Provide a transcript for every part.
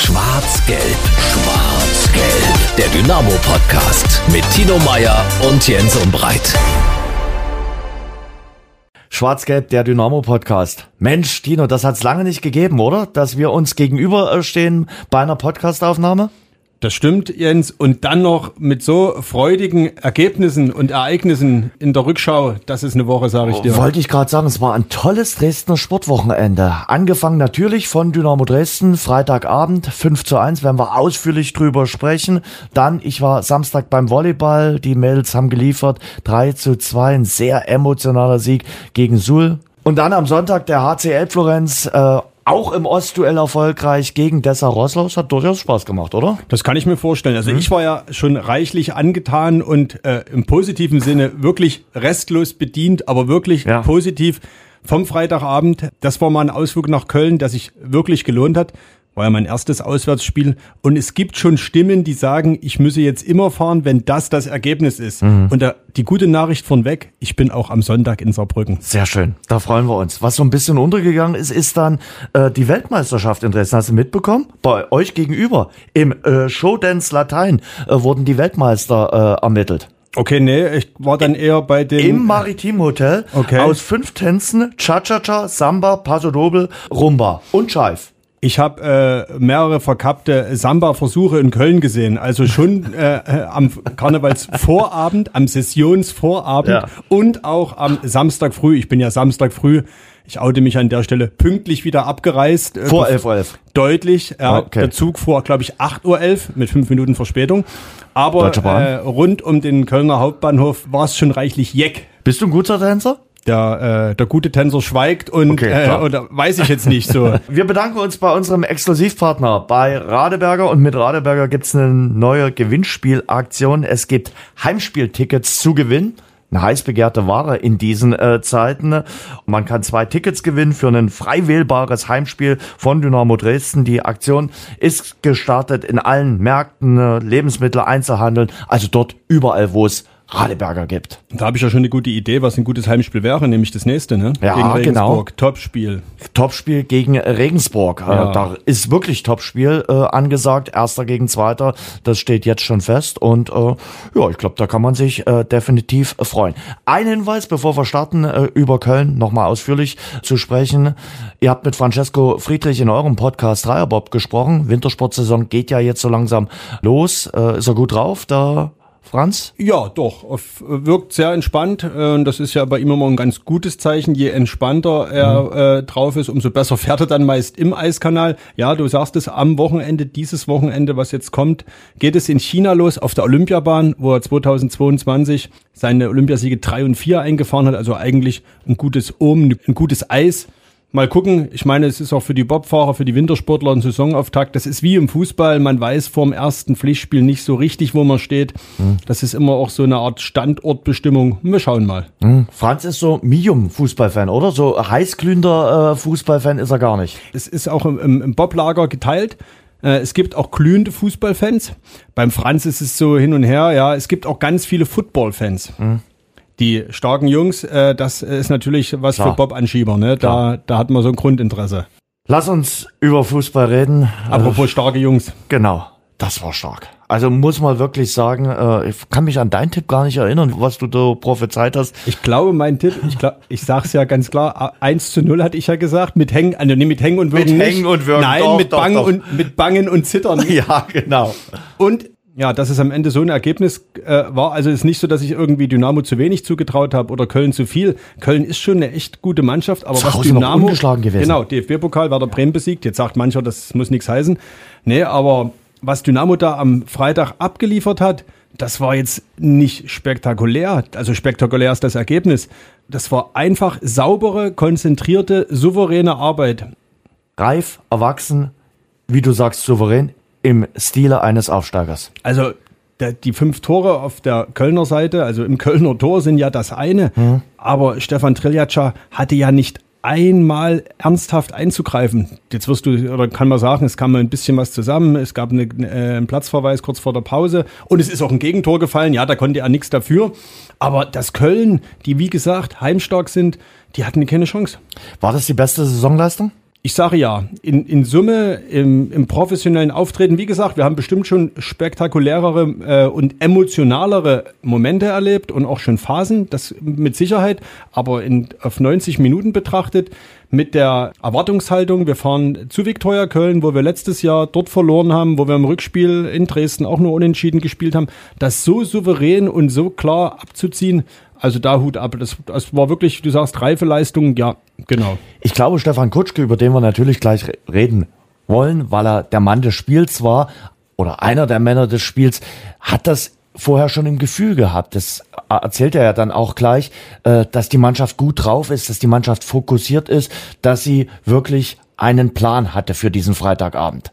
Schwarz-Gelb, Schwarz-Gelb. Der Dynamo-Podcast mit Tino Meyer und Jens Umbreit. Schwarz-Gelb, der Dynamo-Podcast. Mensch, Tino, das hat's lange nicht gegeben, oder? Dass wir uns gegenüberstehen bei einer Podcastaufnahme? Das stimmt, Jens. Und dann noch mit so freudigen Ergebnissen und Ereignissen in der Rückschau. Das ist eine Woche, sage ich dir. Wollte ich gerade sagen, es war ein tolles Dresdner Sportwochenende. Angefangen natürlich von Dynamo Dresden, Freitagabend 5 zu 1, werden wir ausführlich drüber sprechen. Dann, ich war Samstag beim Volleyball, die Mädels haben geliefert, 3 zu 2, ein sehr emotionaler Sieg gegen Suhl. Und dann am Sonntag der HCL Florenz, äh, auch im Ostduell erfolgreich gegen Dessa Rosslau. Es hat durchaus Spaß gemacht, oder? Das kann ich mir vorstellen. Also mhm. ich war ja schon reichlich angetan und äh, im positiven Sinne wirklich restlos bedient, aber wirklich ja. positiv vom Freitagabend. Das war mal ein Ausflug nach Köln, der sich wirklich gelohnt hat war ja mein erstes Auswärtsspiel. Und es gibt schon Stimmen, die sagen, ich müsse jetzt immer fahren, wenn das das Ergebnis ist. Mhm. Und da, die gute Nachricht von weg, ich bin auch am Sonntag in Saarbrücken. Sehr schön, da freuen wir uns. Was so ein bisschen untergegangen ist, ist dann äh, die Weltmeisterschaft in Dresden. Hast du mitbekommen? Bei euch gegenüber im äh, Showdance Latein äh, wurden die Weltmeister äh, ermittelt. Okay, nee, ich war dann eher bei dem... Im Maritim Hotel okay. aus fünf Tänzen, Cha-Cha-Cha, Samba, Paso Doble, Rumba und Scheif. Ich habe äh, mehrere verkappte Samba-Versuche in Köln gesehen. Also schon äh, äh, am Karnevalsvorabend, am Sessionsvorabend ja. und auch am Samstag früh. Ich bin ja Samstag früh, ich oute mich an der Stelle, pünktlich wieder abgereist. Äh, vor 11.11 Uhr. 11. Deutlich. Ja, okay. Der Zug fuhr, glaube ich, 8.11 Uhr mit fünf Minuten Verspätung. Aber äh, rund um den Kölner Hauptbahnhof war es schon reichlich jeck. Bist du ein guter Tänzer? Der, äh, der gute Tänzer schweigt und okay, äh, oder weiß ich jetzt nicht so. Wir bedanken uns bei unserem Exklusivpartner bei Radeberger und mit Radeberger gibt's eine neue Gewinnspielaktion. Es gibt Heimspieltickets zu gewinnen eine heiß begehrte Ware in diesen äh, Zeiten. Man kann zwei Tickets gewinnen für ein frei wählbares Heimspiel von Dynamo Dresden. Die Aktion ist gestartet in allen Märkten, äh, Lebensmittel, Einzelhandel, also dort überall, wo es Radeberger gibt. Da habe ich ja schon eine gute Idee, was ein gutes Heimspiel wäre, nämlich das nächste, ne? Ja, gegen Regensburg. genau. Topspiel. Topspiel gegen Regensburg. Äh, ja. Da ist wirklich Topspiel äh, angesagt. Erster gegen Zweiter. Das steht jetzt schon fest. Und äh, ja, ich glaube, da kann man sich äh, definitiv freuen. Ein Hinweis, bevor wir starten, äh, über Köln nochmal ausführlich zu sprechen. Ihr habt mit Francesco Friedrich in eurem Podcast Dreierbob gesprochen. Wintersportsaison geht ja jetzt so langsam los. Äh, ist er gut drauf? Da Franz? Ja, doch. Wirkt sehr entspannt. Äh, das ist ja bei ihm immer ein ganz gutes Zeichen. Je entspannter er mhm. äh, drauf ist, umso besser fährt er dann meist im Eiskanal. Ja, du sagst es, am Wochenende, dieses Wochenende, was jetzt kommt, geht es in China los, auf der Olympiabahn, wo er 2022 seine Olympiasiege 3 und 4 eingefahren hat. Also eigentlich ein gutes Ohm, ein gutes Eis mal gucken. Ich meine, es ist auch für die Bobfahrer, für die Wintersportler ein Saisonauftakt. Das ist wie im Fußball. Man weiß vorm ersten Pflichtspiel nicht so richtig, wo man steht. Mhm. Das ist immer auch so eine Art Standortbestimmung. Wir schauen mal. Mhm. Franz ist so Medium-Fußballfan, oder? So heißglühender äh, Fußballfan ist er gar nicht. Es ist auch im, im, im Boblager geteilt. Äh, es gibt auch glühende Fußballfans. Beim Franz ist es so hin und her. Ja, es gibt auch ganz viele Footballfans. Mhm die starken Jungs, äh, das ist natürlich was Klar. für Bob-Anschieber. Ne? Da, da hat man so ein Grundinteresse. Lass uns über Fußball reden. Apropos äh, starke Jungs. Genau, das war stark. Also muss man wirklich sagen, äh, ich kann mich an deinen Tipp gar nicht erinnern, was du da prophezeit hast. Ich glaube, mein Tipp, ich, glaub, ich sag's ja ganz klar, 1 zu 0 hatte ich ja gesagt, mit Hängen, also nee, mit Hängen und Würgen Mit Hängen und Würgen, Nein, doch, mit, Bangen doch. Und, mit Bangen und Zittern. Ja, genau. Und ja, dass es am Ende so ein Ergebnis äh, war. Also es ist nicht so, dass ich irgendwie Dynamo zu wenig zugetraut habe oder Köln zu viel. Köln ist schon eine echt gute Mannschaft, aber was Dynamo ungeschlagen gewesen. Genau, DFB-Pokal Werder Bremen besiegt. Jetzt sagt mancher, das muss nichts heißen. Nee, aber was Dynamo da am Freitag abgeliefert hat, das war jetzt nicht spektakulär. Also spektakulär ist das Ergebnis. Das war einfach saubere, konzentrierte, souveräne Arbeit. Reif, erwachsen, wie du sagst, souverän im Stile eines Aufsteigers. Also die fünf Tore auf der Kölner Seite, also im Kölner Tor sind ja das eine, mhm. aber Stefan Triljatscha hatte ja nicht einmal ernsthaft einzugreifen. Jetzt wirst du, oder kann man sagen, es kam mal ein bisschen was zusammen, es gab eine, äh, einen Platzverweis kurz vor der Pause und es ist auch ein Gegentor gefallen, ja, da konnte er nichts dafür. Aber das Köln, die wie gesagt heimstark sind, die hatten keine Chance. War das die beste Saisonleistung? Ich sage ja, in, in Summe, im, im professionellen Auftreten, wie gesagt, wir haben bestimmt schon spektakulärere äh, und emotionalere Momente erlebt und auch schon Phasen, das mit Sicherheit, aber in, auf 90 Minuten betrachtet, mit der Erwartungshaltung, wir fahren zu Viktoria Köln, wo wir letztes Jahr dort verloren haben, wo wir im Rückspiel in Dresden auch nur unentschieden gespielt haben, das so souverän und so klar abzuziehen, also da Hut ab. Das, das war wirklich, du sagst, reife Leistung, ja, genau. Ich glaube, Stefan Kutschke, über den wir natürlich gleich reden wollen, weil er der Mann des Spiels war oder einer der Männer des Spiels, hat das vorher schon im Gefühl gehabt. Das erzählt er ja dann auch gleich, äh, dass die Mannschaft gut drauf ist, dass die Mannschaft fokussiert ist, dass sie wirklich einen Plan hatte für diesen Freitagabend.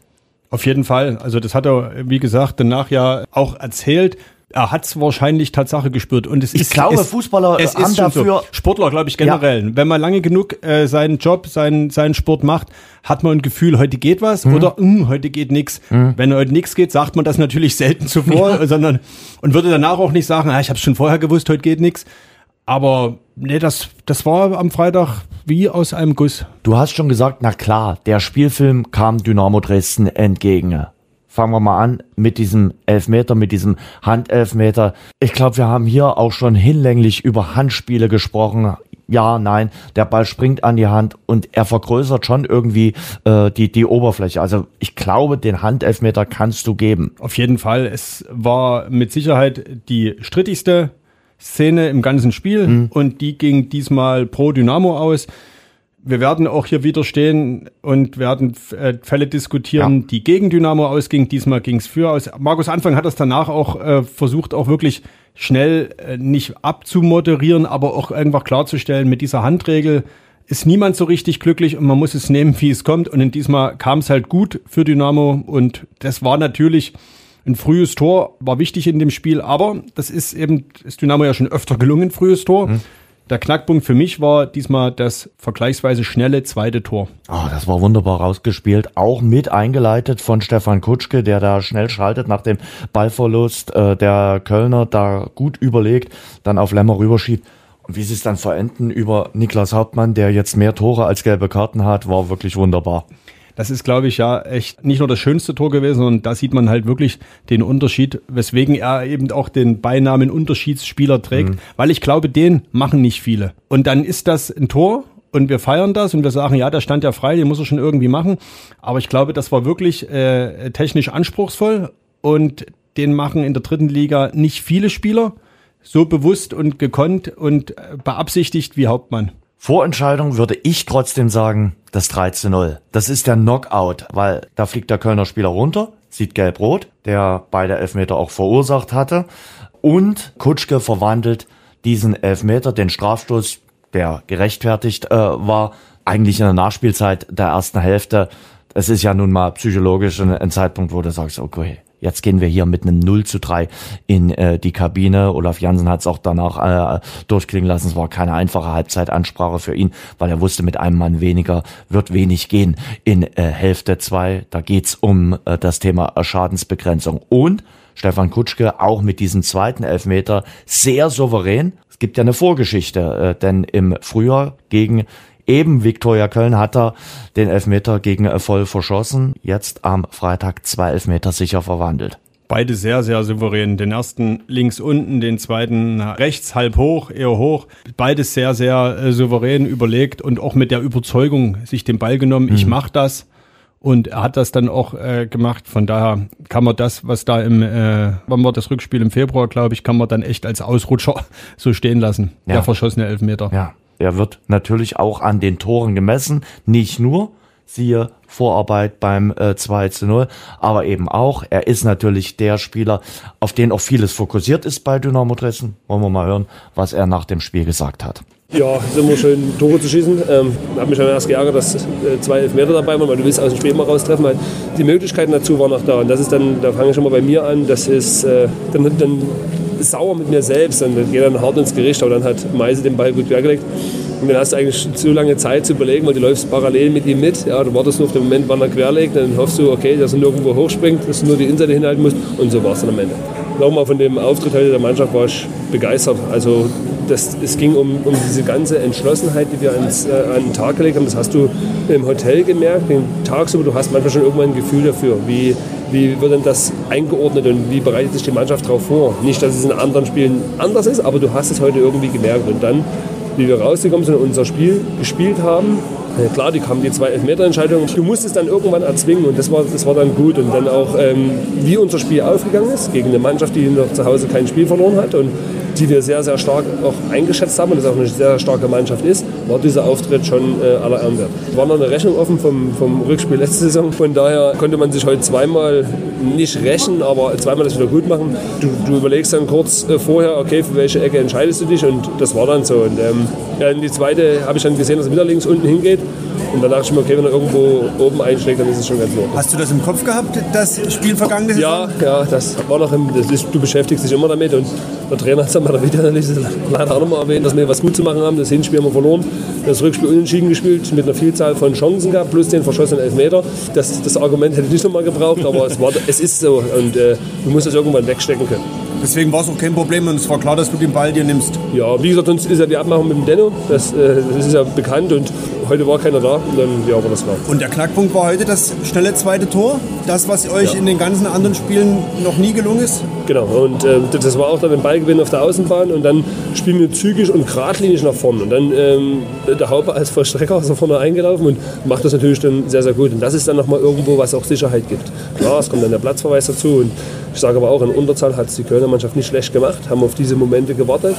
Auf jeden Fall. Also das hat er, wie gesagt, danach ja auch erzählt er hat es wahrscheinlich Tatsache gespürt. Und es ich ist, glaube, es, Fußballer es haben dafür. So. Sportler, glaube ich, generell. Ja. Wenn man lange genug äh, seinen Job, seinen, seinen Sport macht, hat man ein Gefühl, heute geht was mhm. oder mh, heute geht nichts. Mhm. Wenn heute nichts geht, sagt man das natürlich selten zuvor, ja. sondern und würde danach auch nicht sagen, ah, ich habe schon vorher gewusst, heute geht nichts. Aber nee, das, das war am Freitag wie aus einem Guss. Du hast schon gesagt, na klar, der Spielfilm kam Dynamo Dresden entgegen fangen wir mal an mit diesem Elfmeter, mit diesem Handelfmeter. Ich glaube, wir haben hier auch schon hinlänglich über Handspiele gesprochen. Ja, nein, der Ball springt an die Hand und er vergrößert schon irgendwie äh, die, die Oberfläche. Also ich glaube, den Handelfmeter kannst du geben. Auf jeden Fall. Es war mit Sicherheit die strittigste Szene im ganzen Spiel mhm. und die ging diesmal pro Dynamo aus wir werden auch hier wieder stehen und werden äh, Fälle diskutieren, ja. die gegen Dynamo ausgingen. Diesmal ging es für aus. Markus Anfang hat das danach auch äh, versucht, auch wirklich schnell äh, nicht abzumoderieren, aber auch einfach klarzustellen, mit dieser Handregel ist niemand so richtig glücklich und man muss es nehmen, wie es kommt. Und in diesmal kam es halt gut für Dynamo und das war natürlich ein frühes Tor, war wichtig in dem Spiel, aber das ist eben, ist Dynamo ja schon öfter gelungen, frühes Tor. Mhm. Der Knackpunkt für mich war diesmal das vergleichsweise schnelle zweite Tor. Oh, das war wunderbar rausgespielt. Auch mit eingeleitet von Stefan Kutschke, der da schnell schaltet nach dem Ballverlust. Äh, der Kölner da gut überlegt, dann auf Lemmer rüberschiebt. Und wie sie es dann verenden über Niklas Hauptmann, der jetzt mehr Tore als gelbe Karten hat, war wirklich wunderbar. Das ist, glaube ich, ja echt nicht nur das schönste Tor gewesen, sondern da sieht man halt wirklich den Unterschied, weswegen er eben auch den Beinamen Unterschiedsspieler trägt, mhm. weil ich glaube, den machen nicht viele. Und dann ist das ein Tor und wir feiern das und wir sagen, ja, der stand ja frei, den muss er schon irgendwie machen. Aber ich glaube, das war wirklich äh, technisch anspruchsvoll und den machen in der dritten Liga nicht viele Spieler so bewusst und gekonnt und äh, beabsichtigt wie Hauptmann. Vorentscheidung würde ich trotzdem sagen, das 13-0. Das ist der Knockout, weil da fliegt der Kölner Spieler runter, sieht gelb-rot, der beide Elfmeter auch verursacht hatte. Und Kutschke verwandelt diesen Elfmeter, den Strafstoß, der gerechtfertigt äh, war, eigentlich in der Nachspielzeit der ersten Hälfte. Es ist ja nun mal psychologisch ein Zeitpunkt, wo du sagst, okay, Jetzt gehen wir hier mit einem 0 zu 3 in äh, die Kabine. Olaf Jansen hat es auch danach äh, durchklingen lassen. Es war keine einfache Halbzeitansprache für ihn, weil er wusste, mit einem Mann weniger wird wenig gehen in äh, Hälfte 2. Da geht's um äh, das Thema Schadensbegrenzung. Und Stefan Kutschke auch mit diesem zweiten Elfmeter sehr souverän. Es gibt ja eine Vorgeschichte, äh, denn im Frühjahr gegen eben Viktoria Köln hat er den Elfmeter gegen voll verschossen. Jetzt am Freitag zwei Elfmeter sicher verwandelt. Beide sehr, sehr souverän. Den ersten links unten, den zweiten rechts, halb hoch, eher hoch. Beides sehr, sehr äh, souverän überlegt und auch mit der Überzeugung sich den Ball genommen. Mhm. Ich mach das. Und er hat das dann auch äh, gemacht. Von daher kann man das, was da im, äh, wann war das Rückspiel im Februar, glaube ich, kann man dann echt als Ausrutscher so stehen lassen. Ja. Der verschossene Elfmeter. Ja. Er wird natürlich auch an den Toren gemessen, nicht nur, siehe Vorarbeit beim äh, 2 zu 0, aber eben auch, er ist natürlich der Spieler, auf den auch vieles fokussiert ist bei Dynamo Dresden. Wollen wir mal hören, was er nach dem Spiel gesagt hat. Ja, es ist immer schön, Tore zu schießen. Ähm, habe mich dann erst geärgert, dass äh, zwei Elfmeter dabei waren, weil du willst aus dem Spiel immer raustreffen. Weil die Möglichkeiten dazu waren noch da. Und das ist dann, da fange ich schon mal bei mir an, das ist, äh, dann, dann sauer mit mir selbst. Dann geht dann hart ins Gericht, aber dann hat Meise den Ball gut quergelegt. Und dann hast du eigentlich zu lange Zeit zu überlegen, weil du läufst parallel mit ihm mit. Ja, du wartest nur auf den Moment, wann er querlegt. Dann hoffst du, okay, dass er nirgendwo hochspringt, dass du nur die Innenseite hinhalten musst. Und so war es dann am Ende. Nochmal von dem Auftritt heute der Mannschaft war ich begeistert. Also das, es ging um, um diese ganze Entschlossenheit, die wir ans, äh, an den Tag gelegt haben. Das hast du im Hotel gemerkt, den tagsüber. Du hast manchmal schon irgendwann ein Gefühl dafür, wie, wie wird denn das eingeordnet und wie bereitet sich die Mannschaft darauf vor. Nicht, dass es in anderen Spielen anders ist, aber du hast es heute irgendwie gemerkt. Und dann, wie wir rausgekommen sind und unser Spiel gespielt haben, klar, die kamen die zwei Elfmeterentscheidungen. Du musst es dann irgendwann erzwingen und das war, das war dann gut. Und dann auch, ähm, wie unser Spiel aufgegangen ist, gegen eine Mannschaft, die noch zu Hause kein Spiel verloren hat und die wir sehr, sehr stark auch eingeschätzt haben und das auch eine sehr starke Mannschaft ist, war dieser Auftritt schon äh, aller Ehren wert. War noch eine Rechnung offen vom, vom Rückspiel letzte Saison. Von daher konnte man sich heute zweimal nicht rächen, aber zweimal das wieder gut machen. Du, du überlegst dann kurz äh, vorher, okay, für welche Ecke entscheidest du dich und das war dann so. Und ähm, ja, in die zweite habe ich dann gesehen, dass er wieder links unten hingeht. Und dann dachte ich mir, okay, wenn er irgendwo oben einschlägt, dann ist es schon ganz Ordnung. Hast du das im Kopf gehabt, das Spiel vergangene Saison? Ja, ja, das war noch im, das ist, du beschäftigst dich immer damit und der Trainer hat es mal wieder leider auch nochmal erwähnt, dass wir was gut zu machen haben. Das Hinspiel haben wir verloren, das Rückspiel unentschieden gespielt mit einer Vielzahl von Chancen gehabt, plus den verschossenen Elfmeter. Das, das Argument hätte ich nicht nochmal gebraucht, aber es, war, es ist so und äh, du musst es irgendwann wegstecken können. Deswegen war es auch kein Problem und es war klar, dass du den Ball dir nimmst. Ja, wie gesagt, sonst ist ja die Abmachung mit dem Denno, das, äh, das ist ja bekannt und heute war keiner da und dann, ja, aber das war. Und der Knackpunkt war heute das schnelle zweite Tor, das, was euch ja. in den ganzen anderen Spielen noch nie gelungen ist? Genau, und äh, das war auch dann ein Ballgewinn auf der Außenbahn und dann spielen wir zügig und geradlinig nach vorne. Und dann ähm, der Haupe als Vollstrecker ist nach vorne eingelaufen und macht das natürlich dann sehr, sehr gut. Und das ist dann nochmal irgendwo, was auch Sicherheit gibt. Klar, es kommt dann der Platzverweis dazu und ich sage aber auch, in Unterzahl hat es die Kölner Mannschaft nicht schlecht gemacht, haben auf diese Momente gewartet.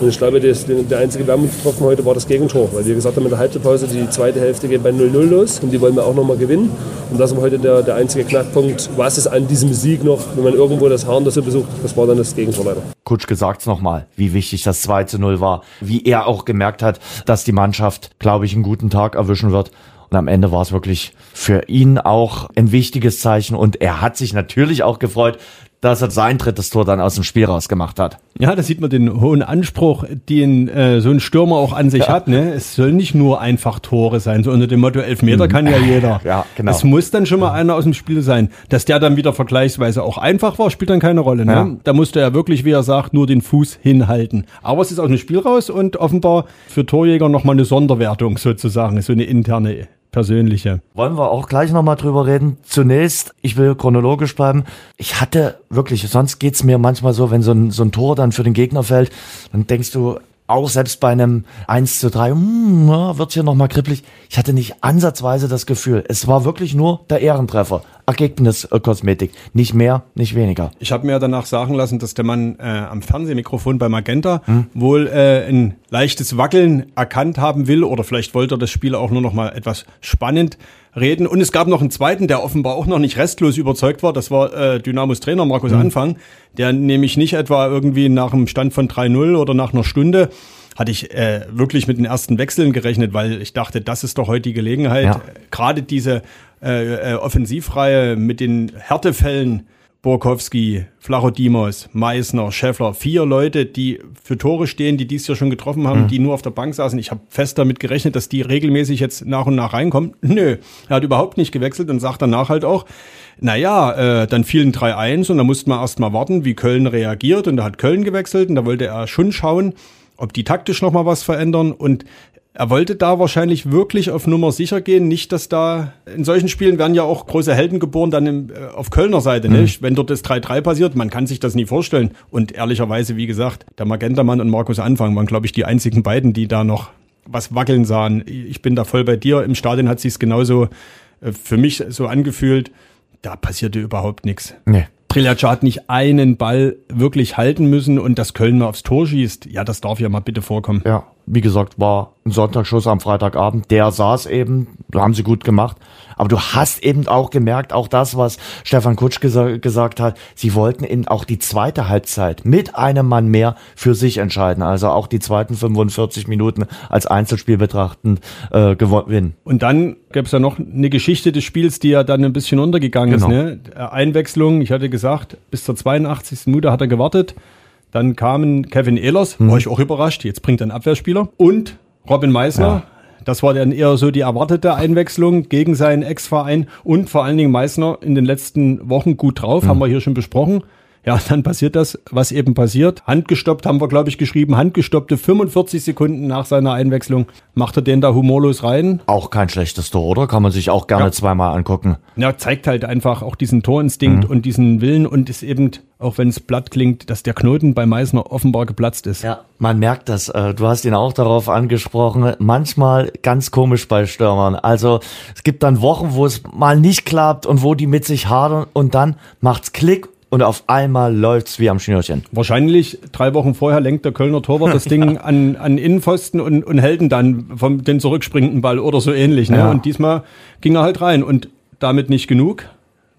Und ich glaube, das, der einzige Wermutstropfen heute war das Gegentor, weil wir gesagt haben, in der Halbzeitpause, die zweite Hälfte geht bei 0-0 los und die wollen wir auch nochmal gewinnen. Und das war heute der, der einzige Knackpunkt. Was ist an diesem Sieg noch, wenn man irgendwo das Hahn dazu besucht, das war dann das Gegentor leider. Kutsch sagt es nochmal, wie wichtig das 2 0 war, wie er auch gemerkt hat, dass die Mannschaft, glaube ich, einen guten Tag erwischen wird. Und am Ende war es wirklich für ihn auch ein wichtiges Zeichen. Und er hat sich natürlich auch gefreut, dass er sein drittes Tor dann aus dem Spiel rausgemacht hat. Ja, da sieht man den hohen Anspruch, den äh, so ein Stürmer auch an sich ja. hat. Ne? Es soll nicht nur einfach Tore sein, so unter dem Motto Elfmeter mhm. kann ja jeder. Ja, genau. Es muss dann schon mal einer aus dem Spiel sein. Dass der dann wieder vergleichsweise auch einfach war, spielt dann keine Rolle. Ne? Ja. Da musste er wirklich, wie er sagt, nur den Fuß hinhalten. Aber es ist aus dem Spiel raus und offenbar für Torjäger nochmal eine Sonderwertung sozusagen, so eine interne persönliche. Wollen wir auch gleich nochmal drüber reden. Zunächst, ich will chronologisch bleiben. Ich hatte wirklich, sonst geht's mir manchmal so, wenn so ein, so ein Tor dann für den Gegner fällt, dann denkst du, auch selbst bei einem 1 zu 3, hm, ja, wird's hier nochmal kribbelig. Ich hatte nicht ansatzweise das Gefühl. Es war wirklich nur der Ehrentreffer. Ergebniskosmetik. Nicht mehr, nicht weniger. Ich habe mir danach sagen lassen, dass der Mann äh, am Fernsehmikrofon bei Magenta hm. wohl äh, ein leichtes Wackeln erkannt haben will oder vielleicht wollte er das Spiel auch nur noch mal etwas spannend reden. Und es gab noch einen zweiten, der offenbar auch noch nicht restlos überzeugt war. Das war äh, Dynamos Trainer Markus mhm. Anfang, der nämlich nicht etwa irgendwie nach einem Stand von 3-0 oder nach einer Stunde hatte ich äh, wirklich mit den ersten Wechseln gerechnet, weil ich dachte, das ist doch heute die Gelegenheit, ja. gerade diese äh, äh, Offensivreihe mit den Härtefällen Borkowski, Flachodimos, Meissner, Scheffler, vier Leute, die für Tore stehen, die dies Jahr schon getroffen haben, mhm. die nur auf der Bank saßen. Ich habe fest damit gerechnet, dass die regelmäßig jetzt nach und nach reinkommen. Nö, er hat überhaupt nicht gewechselt und sagt danach halt auch, naja, äh, dann fielen 3-1 und da musste man erst mal warten, wie Köln reagiert und da hat Köln gewechselt und da wollte er schon schauen, ob die taktisch noch mal was verändern und er wollte da wahrscheinlich wirklich auf Nummer sicher gehen, nicht, dass da in solchen Spielen werden ja auch große Helden geboren, dann im, äh, auf Kölner Seite, mhm. nicht? Wenn dort das 3-3 passiert, man kann sich das nie vorstellen. Und ehrlicherweise, wie gesagt, der Magentamann und Markus Anfang waren, glaube ich, die einzigen beiden, die da noch was wackeln sahen. Ich bin da voll bei dir. Im Stadion hat sich genauso äh, für mich so angefühlt. Da passierte überhaupt nichts. Nee. Triljac hat nicht einen Ball wirklich halten müssen und dass Köln mal aufs Tor schießt, ja, das darf ja mal bitte vorkommen. Ja, wie gesagt, war ein Sonntagsschuss am Freitagabend. Der saß eben, da haben sie gut gemacht. Aber du hast eben auch gemerkt, auch das, was Stefan Kutsch gesa gesagt hat, sie wollten eben auch die zweite Halbzeit mit einem Mann mehr für sich entscheiden. Also auch die zweiten 45 Minuten als Einzelspiel betrachtend äh, gewinnen. Und dann gab es ja noch eine Geschichte des Spiels, die ja dann ein bisschen untergegangen genau. ist. Ne? Einwechslung, ich hatte gesagt, bis zur 82. Minute hat er gewartet. Dann kamen Kevin Ehlers, hm. war ich auch überrascht, jetzt bringt er einen Abwehrspieler. Und Robin Meissner, ja. Das war dann eher so die erwartete Einwechslung gegen seinen Ex-Verein und vor allen Dingen Meißner in den letzten Wochen gut drauf, mhm. haben wir hier schon besprochen. Ja, dann passiert das, was eben passiert. Handgestoppt haben wir, glaube ich, geschrieben. Handgestoppte 45 Sekunden nach seiner Einwechslung macht er den da humorlos rein. Auch kein schlechtes Tor, oder? Kann man sich auch gerne Ja. zweimal angucken. Ja, zeigt halt einfach auch diesen Torinstinkt und diesen Willen und ist eben, auch wenn es platt klingt, dass der Knoten bei Meißner offenbar geplatzt ist. Ja, man merkt das. äh, Du hast ihn auch darauf angesprochen. Manchmal ganz komisch bei Stürmern. Also es gibt dann Wochen, wo es mal nicht klappt und wo die mit sich hadern und dann macht's Klick und auf einmal läuft's wie am Schnürchen. Wahrscheinlich drei Wochen vorher lenkt der Kölner Torwart das Ding an, an Innenpfosten und, und hält ihn dann vom den zurückspringenden Ball oder so ähnlich. Ne? Ja. Und diesmal ging er halt rein und damit nicht genug.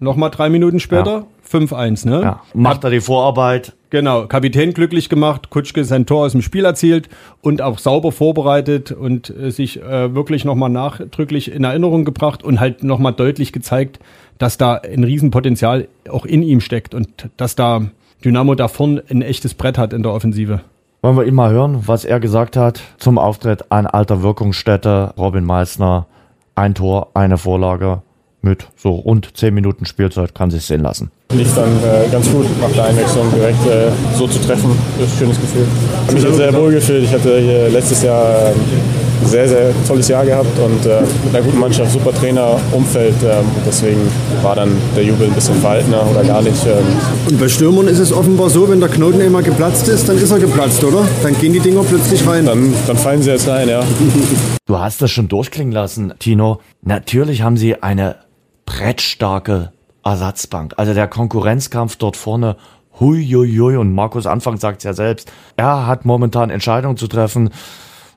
Nochmal drei Minuten später, 5-1. Ne? Ja, macht er die Vorarbeit. Genau, Kapitän glücklich gemacht, Kutschke sein Tor aus dem Spiel erzielt und auch sauber vorbereitet und äh, sich äh, wirklich nochmal nachdrücklich in Erinnerung gebracht und halt nochmal deutlich gezeigt, dass da ein Riesenpotenzial auch in ihm steckt und dass da Dynamo da vorn ein echtes Brett hat in der Offensive. Wollen wir ihn mal hören, was er gesagt hat zum Auftritt an alter Wirkungsstätte. Robin Meissner, ein Tor, eine Vorlage mit so rund zehn Minuten Spielzeit kann sich sehen lassen. lief dann äh, ganz gut nach der Einwechslung direkt äh, so zu treffen. Das ist ein schönes Gefühl. Ich habe mich sehr wohl gefühlt. Ich hatte hier letztes Jahr ähm, sehr, sehr tolles Jahr gehabt und äh, mit einer guten Mannschaft, super Trainer, Umfeld. Ähm, deswegen war dann der Jubel ein bisschen verhaltener oder gar nicht. Ähm, Und bei Stürmern ist es offenbar so, wenn der Knoten einmal geplatzt ist, dann ist er geplatzt, oder? Dann gehen die Dinger plötzlich rein. dann, dann fallen sie jetzt rein, ja. Du hast das schon durchklingen lassen, Tino. Natürlich haben sie eine brettstarke Ersatzbank. Also der Konkurrenzkampf dort vorne, hui, hui, hui. Und Markus Anfang sagt es ja selbst, er hat momentan Entscheidungen zu treffen.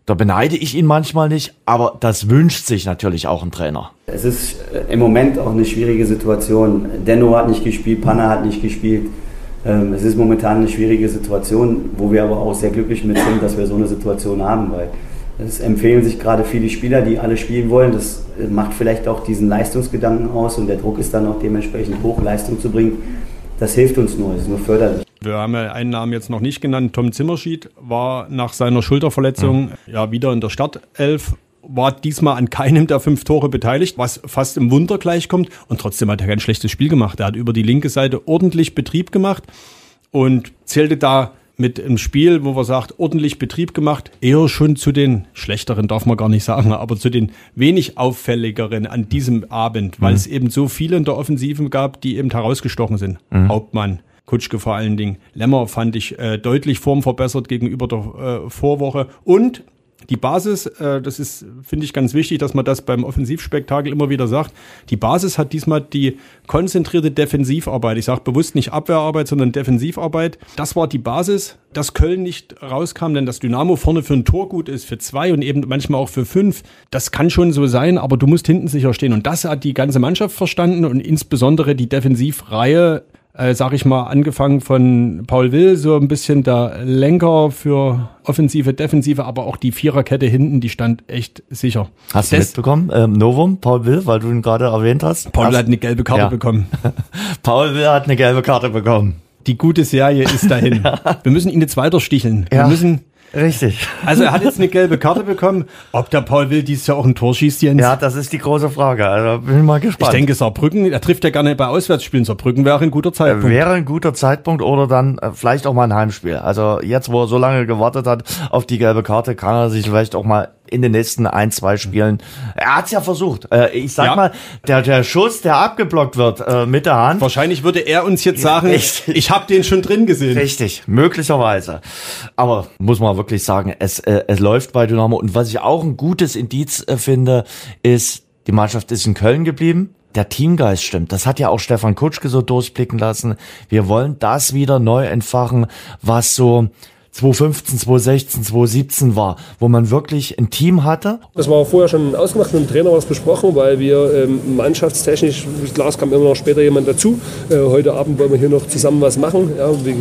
Da beneide ich ihn manchmal nicht, aber das wünscht sich natürlich auch ein Trainer. Es ist äh, im Moment auch eine schwierige Situation. Denno hat nicht gespielt, Panna hat nicht gespielt. Ähm, Es ist momentan eine schwierige Situation, wo wir aber auch sehr glücklich mit sind, dass wir so eine Situation haben, weil es empfehlen sich gerade viele Spieler, die alle spielen wollen. Das äh, macht vielleicht auch diesen Leistungsgedanken aus und der Druck ist dann auch dementsprechend hoch, Leistung zu bringen. Das hilft uns nur, es ist nur förderlich. Wir haben ja einen Namen jetzt noch nicht genannt. Tom Zimmerschied war nach seiner Schulterverletzung ja wieder in der Startelf, war diesmal an keinem der fünf Tore beteiligt, was fast im Wunder gleichkommt. Und trotzdem hat er kein schlechtes Spiel gemacht. Er hat über die linke Seite ordentlich Betrieb gemacht und zählte da mit einem Spiel, wo man sagt, ordentlich Betrieb gemacht, eher schon zu den schlechteren, darf man gar nicht sagen, aber zu den wenig auffälligeren an diesem Abend, weil es eben so viele in der Offensive gab, die eben herausgestochen sind. Hauptmann, Kutschke vor allen Dingen. Lemmer fand ich äh, deutlich formverbessert gegenüber der äh, Vorwoche. Und die Basis, äh, das ist, finde ich, ganz wichtig, dass man das beim Offensivspektakel immer wieder sagt. Die Basis hat diesmal die konzentrierte Defensivarbeit. Ich sage bewusst nicht Abwehrarbeit, sondern Defensivarbeit. Das war die Basis, dass Köln nicht rauskam, denn das Dynamo vorne für ein Tor gut ist, für zwei und eben manchmal auch für fünf. Das kann schon so sein, aber du musst hinten sicher stehen. Und das hat die ganze Mannschaft verstanden und insbesondere die Defensivreihe äh, sag ich mal, angefangen von Paul Will, so ein bisschen der Lenker für Offensive, Defensive, aber auch die Viererkette hinten, die stand echt sicher. Hast du Das- mitbekommen? Ähm, Novum, Paul Will, weil du ihn gerade erwähnt hast. Paul hast, hat eine gelbe Karte Ja. bekommen. Paul Will hat eine gelbe Karte bekommen. Die gute Serie ist dahin. Wir müssen ihn jetzt weiter sticheln. Wir Ja. müssen, Richtig. also er hat jetzt eine gelbe Karte bekommen. Ob der Paul Will dieses Jahr auch ein Tor schießt, Jens? Ja, das ist die große Frage. Also bin mal ich gespannt. denke, Saarbrücken, er trifft ja gerne bei Auswärtsspielen. Saarbrücken wäre ein guter Zeitpunkt. Wäre ein guter Zeitpunkt oder dann äh, vielleicht auch mal ein Heimspiel. Also jetzt, wo er so lange gewartet hat auf die gelbe Karte, kann er sich vielleicht auch mal in den nächsten ein, zwei Spielen. Er hat's ja versucht. Äh, ich sag Ja. mal, der, der Schuss, der abgeblockt wird äh, mit der Hand. Wahrscheinlich würde er uns jetzt sagen, Richtig. ich habe den schon drin gesehen. Richtig, möglicherweise. Aber muss man wirklich sagen, es, äh, es läuft bei Dynamo. Und was ich auch ein gutes Indiz äh, finde, ist, die Mannschaft ist in Köln geblieben. Der Teamgeist stimmt. Das hat ja auch Stefan Kutschke so durchblicken lassen. Wir wollen das wieder neu entfachen, was so 2015, 2016, 2017 war, wo man wirklich ein Team hatte. Das war vorher schon ausgemacht, mit dem Trainer war das besprochen, weil wir ähm, mannschaftstechnisch, klar, es kam immer noch später jemand dazu. Äh, heute Abend wollen wir hier noch zusammen was machen. Ja, wie,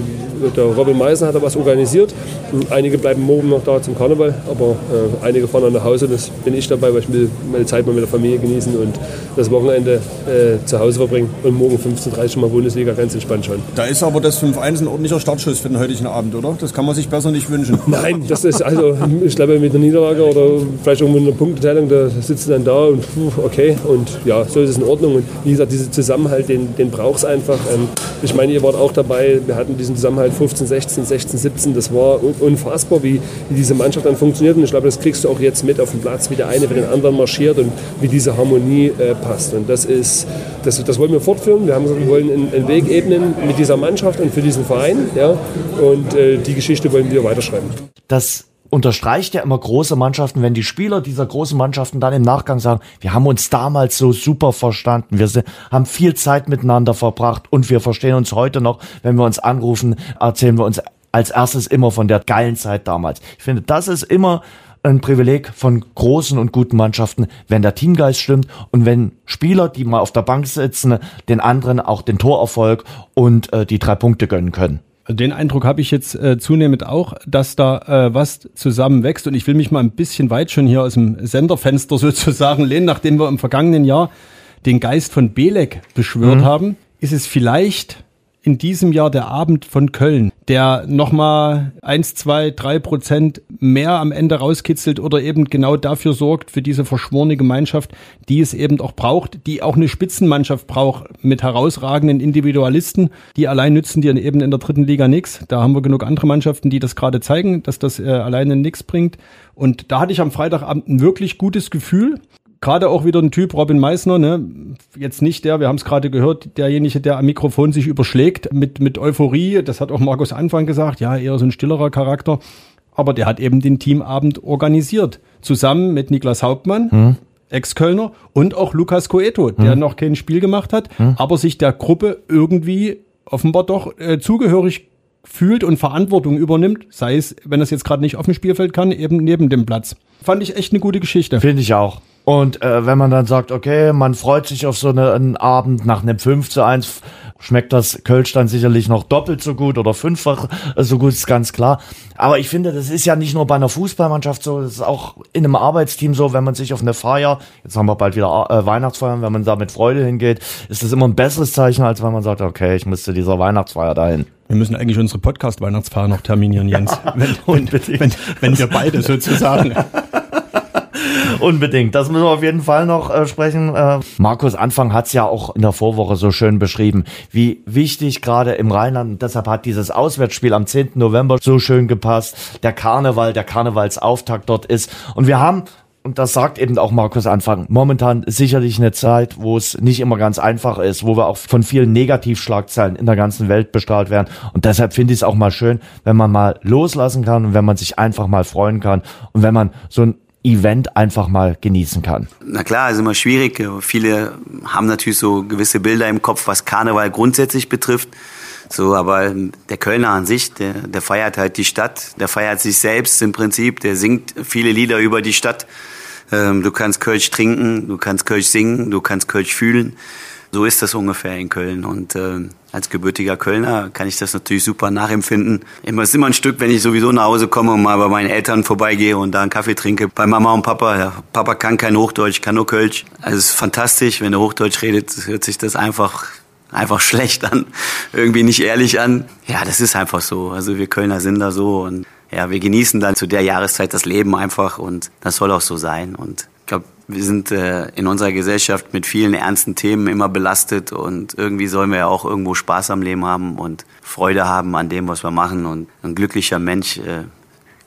der Robin Meisen hat da was organisiert. Und einige bleiben morgen noch da zum Karneval, aber äh, einige fahren dann nach Hause. Das bin ich dabei, weil ich will meine Zeit mal mit der Familie genießen und das Wochenende äh, zu Hause verbringen. Und morgen 15.30 Uhr schon mal Bundesliga ganz entspannt schauen. Da ist aber das 5-1 ein ordentlicher Startschuss für den heutigen Abend, oder? Das kann man sich sich besser nicht wünschen. Nein, das ist also, ich glaube, mit der Niederlage oder vielleicht irgendwo in einer Punkteteilung, da sitzt du dann da und okay, und ja, so ist es in Ordnung. Und wie gesagt, dieser Zusammenhalt, den, den braucht es einfach. Ähm, ich meine, ihr wart auch dabei, wir hatten diesen Zusammenhalt 15, 16, 16, 17, das war unfassbar, wie, wie diese Mannschaft dann funktioniert. Und ich glaube, das kriegst du auch jetzt mit auf dem Platz, wie der eine für den anderen marschiert und wie diese Harmonie äh, passt. Und das ist, das, das wollen wir fortführen. Wir haben gesagt, wir wollen einen, einen Weg ebnen mit dieser Mannschaft und für diesen Verein. Ja? Und äh, die Geschichte wollen wir weiterschreiben. Das unterstreicht ja immer große Mannschaften, wenn die Spieler dieser großen Mannschaften dann im Nachgang sagen, wir haben uns damals so super verstanden, wir haben viel Zeit miteinander verbracht und wir verstehen uns heute noch, wenn wir uns anrufen, erzählen wir uns als erstes immer von der geilen Zeit damals. Ich finde, das ist immer ein Privileg von großen und guten Mannschaften, wenn der Teamgeist stimmt und wenn Spieler, die mal auf der Bank sitzen, den anderen auch den Torerfolg und äh, die drei Punkte gönnen können. Den Eindruck habe ich jetzt äh, zunehmend auch, dass da äh, was zusammenwächst. Und ich will mich mal ein bisschen weit schon hier aus dem Senderfenster sozusagen lehnen, nachdem wir im vergangenen Jahr den Geist von Belek beschwört mhm. haben. Ist es vielleicht in diesem Jahr der Abend von Köln, der nochmal eins, zwei, drei Prozent mehr am Ende rauskitzelt oder eben genau dafür sorgt, für diese verschworene Gemeinschaft, die es eben auch braucht, die auch eine Spitzenmannschaft braucht mit herausragenden Individualisten, die allein nützen dir eben in der dritten Liga nichts. Da haben wir genug andere Mannschaften, die das gerade zeigen, dass das äh, alleine nichts bringt. Und da hatte ich am Freitagabend ein wirklich gutes Gefühl gerade auch wieder ein Typ, Robin Meissner, ne? Jetzt nicht der, wir haben es gerade gehört, derjenige, der am Mikrofon sich überschlägt mit, mit Euphorie. Das hat auch Markus Anfang gesagt, ja, eher so ein stillerer Charakter. Aber der hat eben den Teamabend organisiert. Zusammen mit Niklas Hauptmann, hm. Ex-Kölner, und auch Lukas Coeto, der hm. noch kein Spiel gemacht hat, hm. aber sich der Gruppe irgendwie offenbar doch äh, zugehörig fühlt und Verantwortung übernimmt, sei es, wenn er es jetzt gerade nicht auf dem Spielfeld kann, eben neben dem Platz. Fand ich echt eine gute Geschichte. Finde ich auch. Und äh, wenn man dann sagt, okay, man freut sich auf so eine, einen Abend nach einem 5 zu 1, schmeckt das Kölsch dann sicherlich noch doppelt so gut oder fünffach so gut, ist ganz klar. Aber ich finde, das ist ja nicht nur bei einer Fußballmannschaft so, das ist auch in einem Arbeitsteam so, wenn man sich auf eine Feier, jetzt haben wir bald wieder äh, Weihnachtsfeiern, wenn man da mit Freude hingeht, ist das immer ein besseres Zeichen, als wenn man sagt, okay, ich müsste dieser Weihnachtsfeier dahin. Wir müssen eigentlich unsere Podcast-Weihnachtsfeier noch terminieren, Jens. wenn, wenn, wenn, wenn wir beide sozusagen Unbedingt. Das müssen wir auf jeden Fall noch äh, sprechen. Äh, Markus Anfang hat es ja auch in der Vorwoche so schön beschrieben, wie wichtig gerade im Rheinland, deshalb hat dieses Auswärtsspiel am 10. November so schön gepasst, der Karneval, der Karnevalsauftakt dort ist. Und wir haben und das sagt eben auch Markus Anfang, momentan sicherlich eine Zeit, wo es nicht immer ganz einfach ist, wo wir auch von vielen Negativschlagzeilen in der ganzen Welt bestrahlt werden. Und deshalb finde ich es auch mal schön, wenn man mal loslassen kann und wenn man sich einfach mal freuen kann und wenn man so ein Event einfach mal genießen kann? Na klar, ist immer schwierig. Viele haben natürlich so gewisse Bilder im Kopf, was Karneval grundsätzlich betrifft. So, aber der Kölner an sich, der, der feiert halt die Stadt, der feiert sich selbst im Prinzip, der singt viele Lieder über die Stadt. Ähm, du kannst Kölsch trinken, du kannst Kölsch singen, du kannst Kölsch fühlen. So ist das ungefähr in Köln. Und äh, als gebürtiger Kölner kann ich das natürlich super nachempfinden. Immer ist immer ein Stück, wenn ich sowieso nach Hause komme und mal bei meinen Eltern vorbeigehe und da einen Kaffee trinke. Bei Mama und Papa. Ja, Papa kann kein Hochdeutsch, kann nur Kölsch. Also es ist fantastisch, wenn er Hochdeutsch redet, hört sich das einfach einfach schlecht an, irgendwie nicht ehrlich an. Ja, das ist einfach so. Also wir Kölner sind da so und ja, wir genießen dann zu der Jahreszeit das Leben einfach und das soll auch so sein. Und ich glaube, wir sind äh, in unserer Gesellschaft mit vielen ernsten Themen immer belastet und irgendwie sollen wir ja auch irgendwo Spaß am Leben haben und Freude haben an dem, was wir machen. Und ein glücklicher Mensch, äh,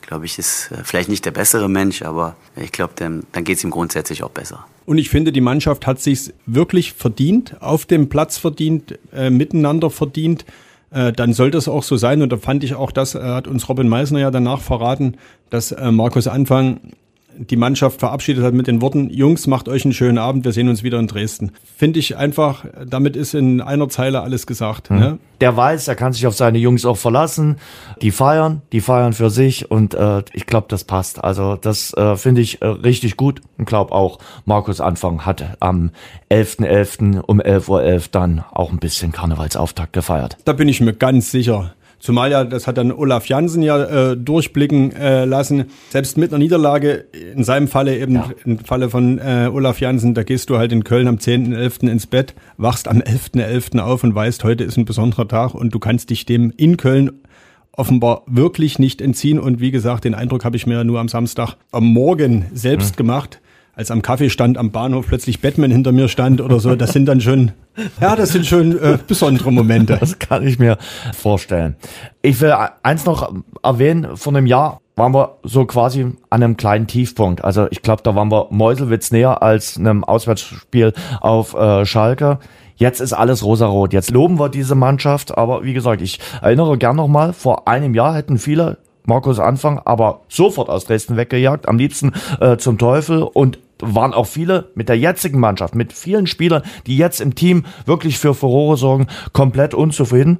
glaube ich, ist äh, vielleicht nicht der bessere Mensch, aber ich glaube, dann, dann geht es ihm grundsätzlich auch besser. Und ich finde, die Mannschaft hat sich wirklich verdient, auf dem Platz verdient, äh, miteinander verdient. Äh, dann soll das auch so sein. Und da fand ich auch, das äh, hat uns Robin Meissner ja danach verraten, dass äh, Markus Anfang die Mannschaft verabschiedet hat mit den Worten, Jungs, macht euch einen schönen Abend, wir sehen uns wieder in Dresden. Finde ich einfach, damit ist in einer Zeile alles gesagt. Mhm. Ne? Der weiß, er kann sich auf seine Jungs auch verlassen. Die feiern, die feiern für sich und äh, ich glaube, das passt. Also das äh, finde ich äh, richtig gut und glaube auch, Markus Anfang hat am 11.11. .11. um 11.11 Uhr .11 dann auch ein bisschen Karnevalsauftakt gefeiert. Da bin ich mir ganz sicher. Zumal ja, das hat dann Olaf Jansen ja äh, durchblicken äh, lassen. Selbst mit einer Niederlage, in seinem Falle eben, ja. im Falle von äh, Olaf Jansen, da gehst du halt in Köln am 10.11. ins Bett, wachst am 11.11. .11. auf und weißt, heute ist ein besonderer Tag und du kannst dich dem in Köln offenbar wirklich nicht entziehen. Und wie gesagt, den Eindruck habe ich mir nur am Samstag am Morgen selbst mhm. gemacht als am Kaffeestand am Bahnhof plötzlich Batman hinter mir stand oder so, das sind dann schon, ja, das sind schon äh, besondere Momente. Das kann ich mir vorstellen. Ich will eins noch erwähnen, vor einem Jahr waren wir so quasi an einem kleinen Tiefpunkt. Also ich glaube, da waren wir Meuselwitz näher als einem Auswärtsspiel auf äh, Schalke. Jetzt ist alles rosarot. Jetzt loben wir diese Mannschaft. Aber wie gesagt, ich erinnere gern nochmal, vor einem Jahr hätten viele Markus Anfang aber sofort aus Dresden weggejagt, am liebsten äh, zum Teufel und waren auch viele mit der jetzigen Mannschaft, mit vielen Spielern, die jetzt im Team wirklich für Furore sorgen, komplett unzufrieden.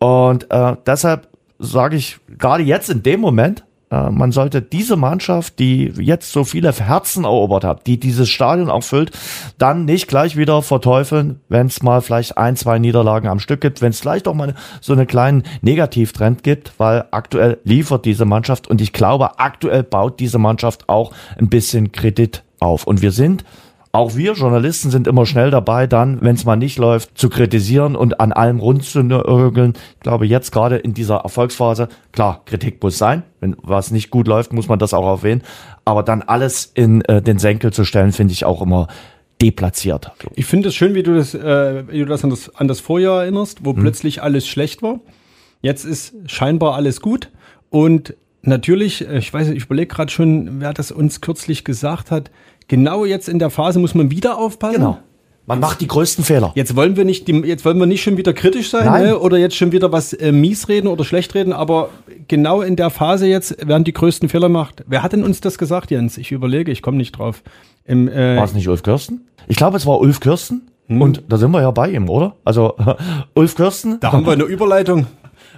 Und äh, deshalb sage ich gerade jetzt in dem Moment, man sollte diese Mannschaft, die jetzt so viele Herzen erobert hat, die dieses Stadion auch füllt, dann nicht gleich wieder verteufeln, wenn es mal vielleicht ein, zwei Niederlagen am Stück gibt, wenn es vielleicht auch mal so einen kleinen Negativtrend gibt, weil aktuell liefert diese Mannschaft und ich glaube, aktuell baut diese Mannschaft auch ein bisschen Kredit auf. Und wir sind auch wir Journalisten sind immer schnell dabei, dann, wenn es mal nicht läuft, zu kritisieren und an allem rumzunörgeln. Ich glaube, jetzt gerade in dieser Erfolgsphase, klar, Kritik muss sein. Wenn was nicht gut läuft, muss man das auch erwähnen. Aber dann alles in äh, den Senkel zu stellen, finde ich auch immer deplatziert. Ich finde es schön, wie du das, äh, wie du das an das, an das Vorjahr erinnerst, wo hm. plötzlich alles schlecht war. Jetzt ist scheinbar alles gut und natürlich, äh, ich weiß, ich überlege gerade schon, wer das uns kürzlich gesagt hat, genau jetzt in der Phase muss man wieder aufpassen. Genau. Man macht die größten Fehler. Jetzt wollen wir nicht, die, jetzt wollen wir nicht schon wieder kritisch sein ne? oder jetzt schon wieder was äh, mies reden oder schlecht reden, aber genau in der Phase jetzt werden die größten Fehler gemacht. Wer hat denn uns das gesagt, Jens? Ich überlege, ich komme nicht drauf. Im, äh, War es nicht Ulf Kirsten? Ich glaube, es war Ulf Kirsten. Hm. Und da sind wir ja bei ihm, oder? Also Ulf Kirsten. Da haben wir eine Überleitung.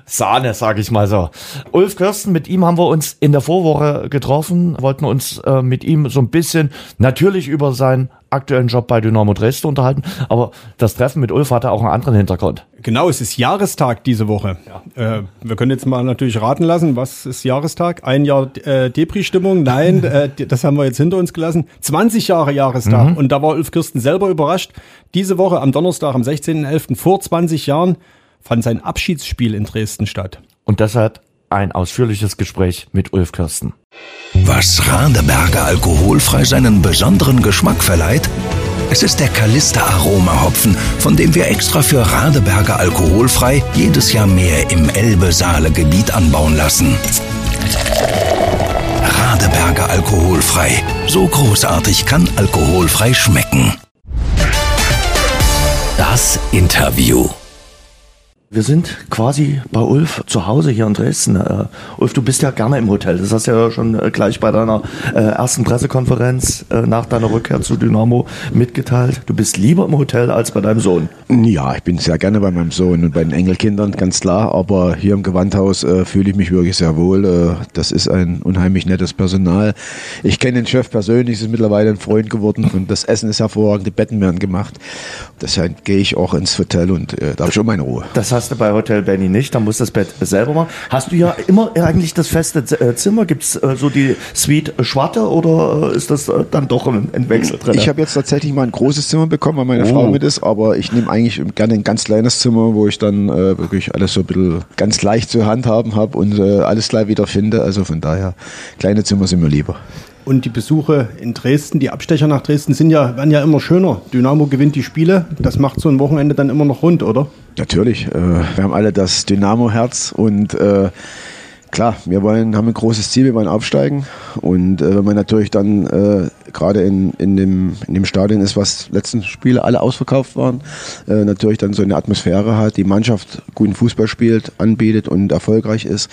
Sahne, sag ich mal so. Ulf Kirsten, mit ihm haben wir uns in der Vorwoche getroffen, wollten uns äh, mit ihm so ein bisschen natürlich über seinen aktuellen Job bei Dynamo Dresden unterhalten, aber das Treffen mit Ulf hatte auch einen anderen Hintergrund. Genau, es ist Jahrestag diese Woche. Ja. Äh, wir können jetzt mal natürlich raten lassen, was ist Jahrestag? Ein Jahr äh, Depri-Stimmung? Nein, äh, das haben wir jetzt hinter uns gelassen. 20 Jahre Jahrestag. Mhm. Und da war Ulf Kirsten selber überrascht. Diese Woche am Donnerstag, am 16.11. vor 20 Jahren fand sein Abschiedsspiel in Dresden statt. Und deshalb ein ausführliches Gespräch mit Ulf Kirsten. Was Radeberger alkoholfrei seinen besonderen Geschmack verleiht? Es ist der Kalister Aroma Hopfen, von dem wir extra für Radeberger alkoholfrei jedes Jahr mehr im Elbe-Saale-Gebiet anbauen lassen. Radeberger alkoholfrei. So großartig kann alkoholfrei schmecken. Das Interview. Wir sind quasi bei Ulf zu Hause hier in Dresden. Uh, Ulf, du bist ja gerne im Hotel. Das hast du ja schon uh, gleich bei deiner uh, ersten Pressekonferenz nach deiner Rückkehr zu Dynamo mitgeteilt. Du bist lieber im Hotel als bei deinem Sohn. Ja, ich bin sehr gerne bei meinem Sohn und bei den Enkelkindern, ganz klar. Aber hier im Gewandhaus fühle ich mich wirklich sehr wohl. das ist ein unheimlich nettes Personal. Ich kenne den Chef persönlich, ist mittlerweile ein Freund geworden und das Essen ist hervorragend, die Betten werden gemacht. Deshalb gehe ich auch ins Hotel und da habe ich schon meine Ruhe. Das hast du bei Hotel Benny nicht, da musst du das Bett selber machen. Hast du ja immer eigentlich das feste äh, Zimmer? Gibt's äh, so die Suite Schwarte oder äh, ist das dann doch ein, ein Wechsel drin? Ich habe jetzt tatsächlich mal ein großes Zimmer bekommen, weil meine oh. Frau mit ist, aber ich nehme eigentlich gerne ein ganz kleines Zimmer, wo ich dann äh, wirklich alles so ein bisschen ganz leicht zu handhaben habe und äh, alles gleich wieder finde. Also von daher, kleine Zimmer sind mir lieber. Und die Besuche in Dresden, die Abstecher nach Dresden sind ja, werden ja immer schöner. Dynamo gewinnt die Spiele. Das macht so ein Wochenende dann immer noch rund, oder? Natürlich. Äh, wir haben alle das Dynamo-Herz und äh, klar, wir wollen, haben ein großes Ziel, wir wollen aufsteigen. Und äh, wenn man natürlich dann äh, gerade in, in, dem, in dem Stadion ist, was letzten Spiele alle ausverkauft waren, äh, natürlich dann so eine Atmosphäre hat, die Mannschaft guten Fußball spielt, anbietet und erfolgreich ist,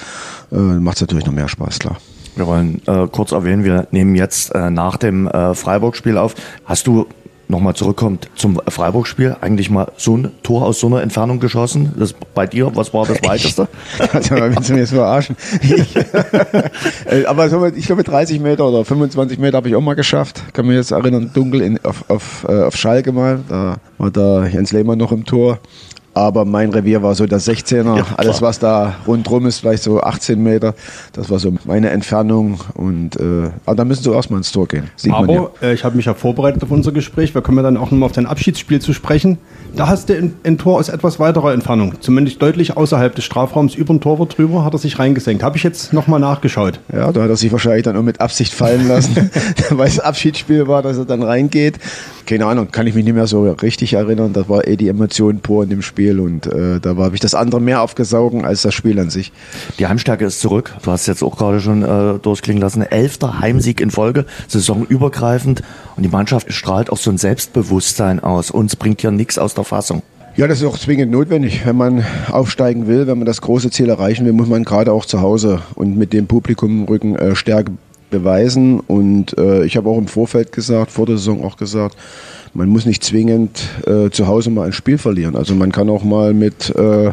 äh, macht es natürlich noch mehr Spaß, klar. Wir wollen äh, kurz erwähnen, wir nehmen jetzt äh, nach dem äh, Freiburg-Spiel auf. Hast du nochmal zurückkommt zum Freiburg-Spiel, eigentlich mal so ein Tor aus so einer Entfernung geschossen? Das bei dir, was war das weiteste? also, willst du mir jetzt verarschen? Ich, aber so, ich glaube 30 Meter oder 25 Meter habe ich auch mal geschafft. Kann mich jetzt erinnern, dunkel in, auf, auf, äh, auf Schalke mal. Da war da Jens Lehmann noch im Tor. Aber mein Revier war so der 16er. Ja, Alles, was da rundrum ist, vielleicht so 18 Meter. Das war so meine Entfernung. Und äh, aber da müssen sie erstmal ins Tor gehen. aber äh, ich habe mich ja vorbereitet auf unser Gespräch. Wir kommen ja dann auch nochmal auf dein Abschiedsspiel zu sprechen. Da hast du ein, ein, Tor aus etwas weiterer Entfernung, zumindest deutlich außerhalb des Strafraums, über den Torwart drüber, hat er sich reingesenkt. Habe ich jetzt nochmal nachgeschaut. Ja, da hat er sich wahrscheinlich dann auch mit Absicht fallen lassen, weil es Abschiedsspiel war, dass er dann reingeht. Keine Ahnung, kann ich mich nicht mehr so richtig erinnern. Das war eh die Emotion pur in dem Spiel und äh, da habe ich das andere mehr aufgesaugen als das Spiel an sich. Die Heimstärke ist zurück. Du hast jetzt auch gerade schon äh, durchklingen lassen. Elfter Heimsieg in Folge, saisonübergreifend und die Mannschaft strahlt auch so ein Selbstbewusstsein aus. Uns bringt ja nichts aus der Fassung. Ja, das ist auch zwingend notwendig. Wenn man aufsteigen will, wenn man das große Ziel erreichen will, muss man gerade auch zu Hause und mit dem Publikum im Rücken äh, Stärke beweisen. Und äh, ich habe auch im Vorfeld gesagt, vor der Saison auch gesagt, man muss nicht zwingend äh, zu Hause mal ein Spiel verlieren. Also man kann auch mal mit äh,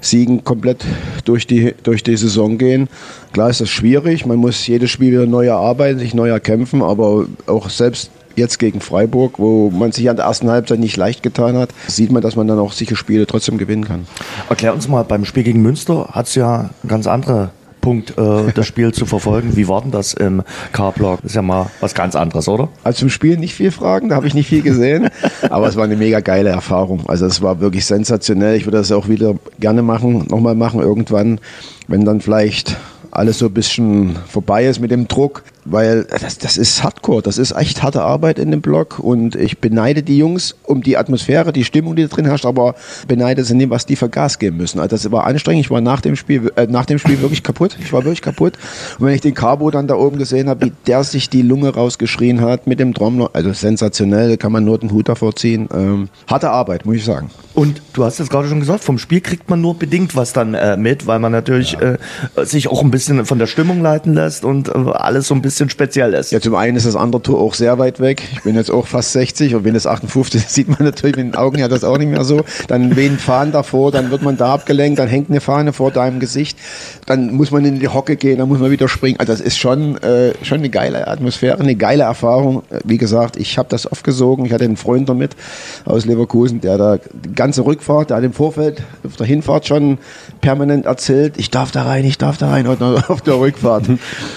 Siegen komplett durch die, durch die Saison gehen. Klar ist das schwierig, man muss jedes Spiel wieder neu erarbeiten, sich neu erkämpfen, aber auch selbst jetzt gegen Freiburg, wo man sich an der ersten Halbzeit nicht leicht getan hat, sieht man, dass man dann auch sicher Spiele trotzdem gewinnen kann. Erklär uns mal, beim Spiel gegen Münster hat es ja ganz andere Punkt, äh, das Spiel zu verfolgen. Wie war denn das im K-Block? Ist ja mal was ganz anderes, oder? Also zum Spiel nicht viel Fragen, da habe ich nicht viel gesehen, aber es war eine mega geile Erfahrung. Also es war wirklich sensationell. Ich würde das auch wieder gerne machen, nochmal machen irgendwann, wenn dann vielleicht alles so ein bisschen vorbei ist mit dem Druck, weil das, das ist Hardcore, das ist echt harte Arbeit in dem Blog und ich beneide die Jungs um die Atmosphäre, die Stimmung, die da drin herrscht, aber beneide sie nicht, was die für Gas geben müssen. Also das war anstrengend, ich war nach dem Spiel, äh, nach dem Spiel wirklich kaputt, ich war wirklich kaputt und wenn ich den Cabo dann da oben gesehen habe, wie der sich die Lunge rausgeschrien hat mit dem Trommler, also sensationell, kann man nur den Hut davor ziehen. Ähm, harte Arbeit, muss ich sagen. Und du hast es gerade schon gesagt, vom Spiel kriegt man nur bedingt was dann äh, mit, weil man natürlich ja. äh, sich auch ein bisschen von der Stimmung leiten lässt und äh, alles so ein bisschen speziell ist. Ja, zum einen ist das andere Tor auch sehr weit weg. Ich bin jetzt auch fast 60 und bin jetzt 58, sieht man natürlich mit den Augen ja das auch nicht mehr so. Dann wehen Fahnen davor, dann wird man da abgelenkt, dann hängt eine Fahne vor deinem Gesicht, dann muss man in die Hocke gehen, dann muss man wieder springen. Also das ist schon, äh, schon eine geile Atmosphäre, eine geile Erfahrung. Wie gesagt, ich habe das aufgesogen. Ich hatte einen Freund damit aus Leverkusen, der da die ganze Rückfahrt, der hat im Vorfeld auf der Hinfahrt schon permanent erzählt, ich darf da rein, ich darf da rein. Und auf der Rückfahrt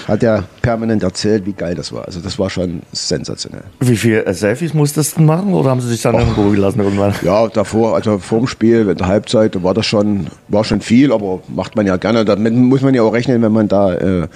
hat er permanent erzählt, wie geil das war. Also das war schon sensationell. Wie viele äh, Selfies musstest du machen oder haben sie sich dann oh. irgendwo gelassen irgendwann? Ja, davor, also vorm Spiel, in der Halbzeit, war das schon, war schon viel, aber macht man ja gerne. Damit muss man ja auch rechnen, wenn man da äh,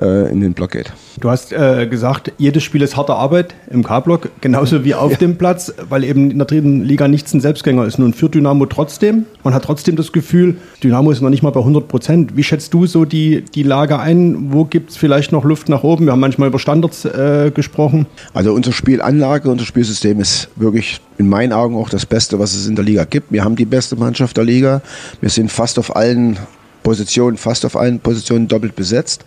äh, in den Block geht. Du hast äh, gesagt, jedes Spiel ist harte Arbeit im K-Block, genauso wie auf ja. dem Platz, weil eben in der dritten Liga nichts ein Selbstgänger ist. Nun für Dynamo trotzdem. Man hat trotzdem das Gefühl, Dynamo ist noch nicht mal bei 100 Prozent. Wie schätzt du so die, die Lage ein? Wo gibt es vielleicht noch Luft nach oben? Wir haben manchmal über Standards äh, gesprochen. Also unsere Spielanlage, unser Spielsystem ist wirklich in meinen Augen auch das Beste, was es in der Liga gibt. Wir haben die beste Mannschaft der Liga. Wir sind fast auf allen Positionen, fast auf allen Positionen doppelt besetzt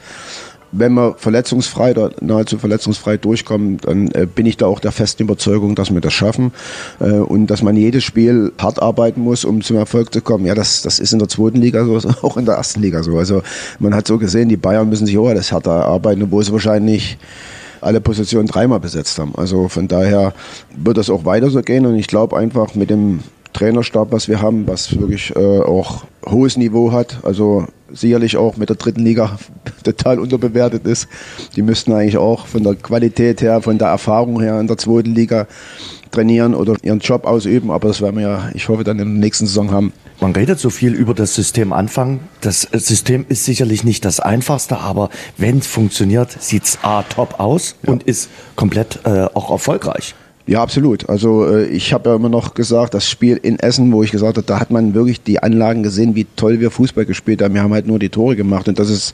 wenn wir verletzungsfrei oder nahezu verletzungsfrei durchkommen, dann äh, bin ich da auch der festen Überzeugung, dass wir das schaffen äh, und dass man jedes Spiel hart arbeiten muss, um zum Erfolg zu kommen. Ja, das, das ist in der zweiten Liga so, auch in der ersten Liga so. Also man hat so gesehen, die Bayern müssen sich auch das härter erarbeiten, obwohl sie wahrscheinlich alle Positionen dreimal besetzt haben. Also von daher wird das auch weiter so gehen und ich glaube einfach mit dem Trainerstab, was wir haben, was wirklich äh, auch hohes Niveau hat. Also sicherlich auch mit der dritten Liga total unterbewertet ist. Die müssten eigentlich auch von der Qualität her, von der Erfahrung her in der zweiten Liga trainieren oder ihren Job ausüben. Aber das werden wir ja, ich hoffe, dann in der nächsten Saison haben. Man redet so viel über das System Anfang. Das System ist sicherlich nicht das einfachste, aber wenn es funktioniert, sieht es A top aus ja. und ist komplett äh, auch erfolgreich. Ja, absolut. Also äh, ich habe ja immer noch gesagt, das Spiel in Essen, wo ich gesagt habe, da hat man wirklich die Anlagen gesehen, wie toll wir Fußball gespielt haben. Wir haben halt nur die Tore gemacht und das ist,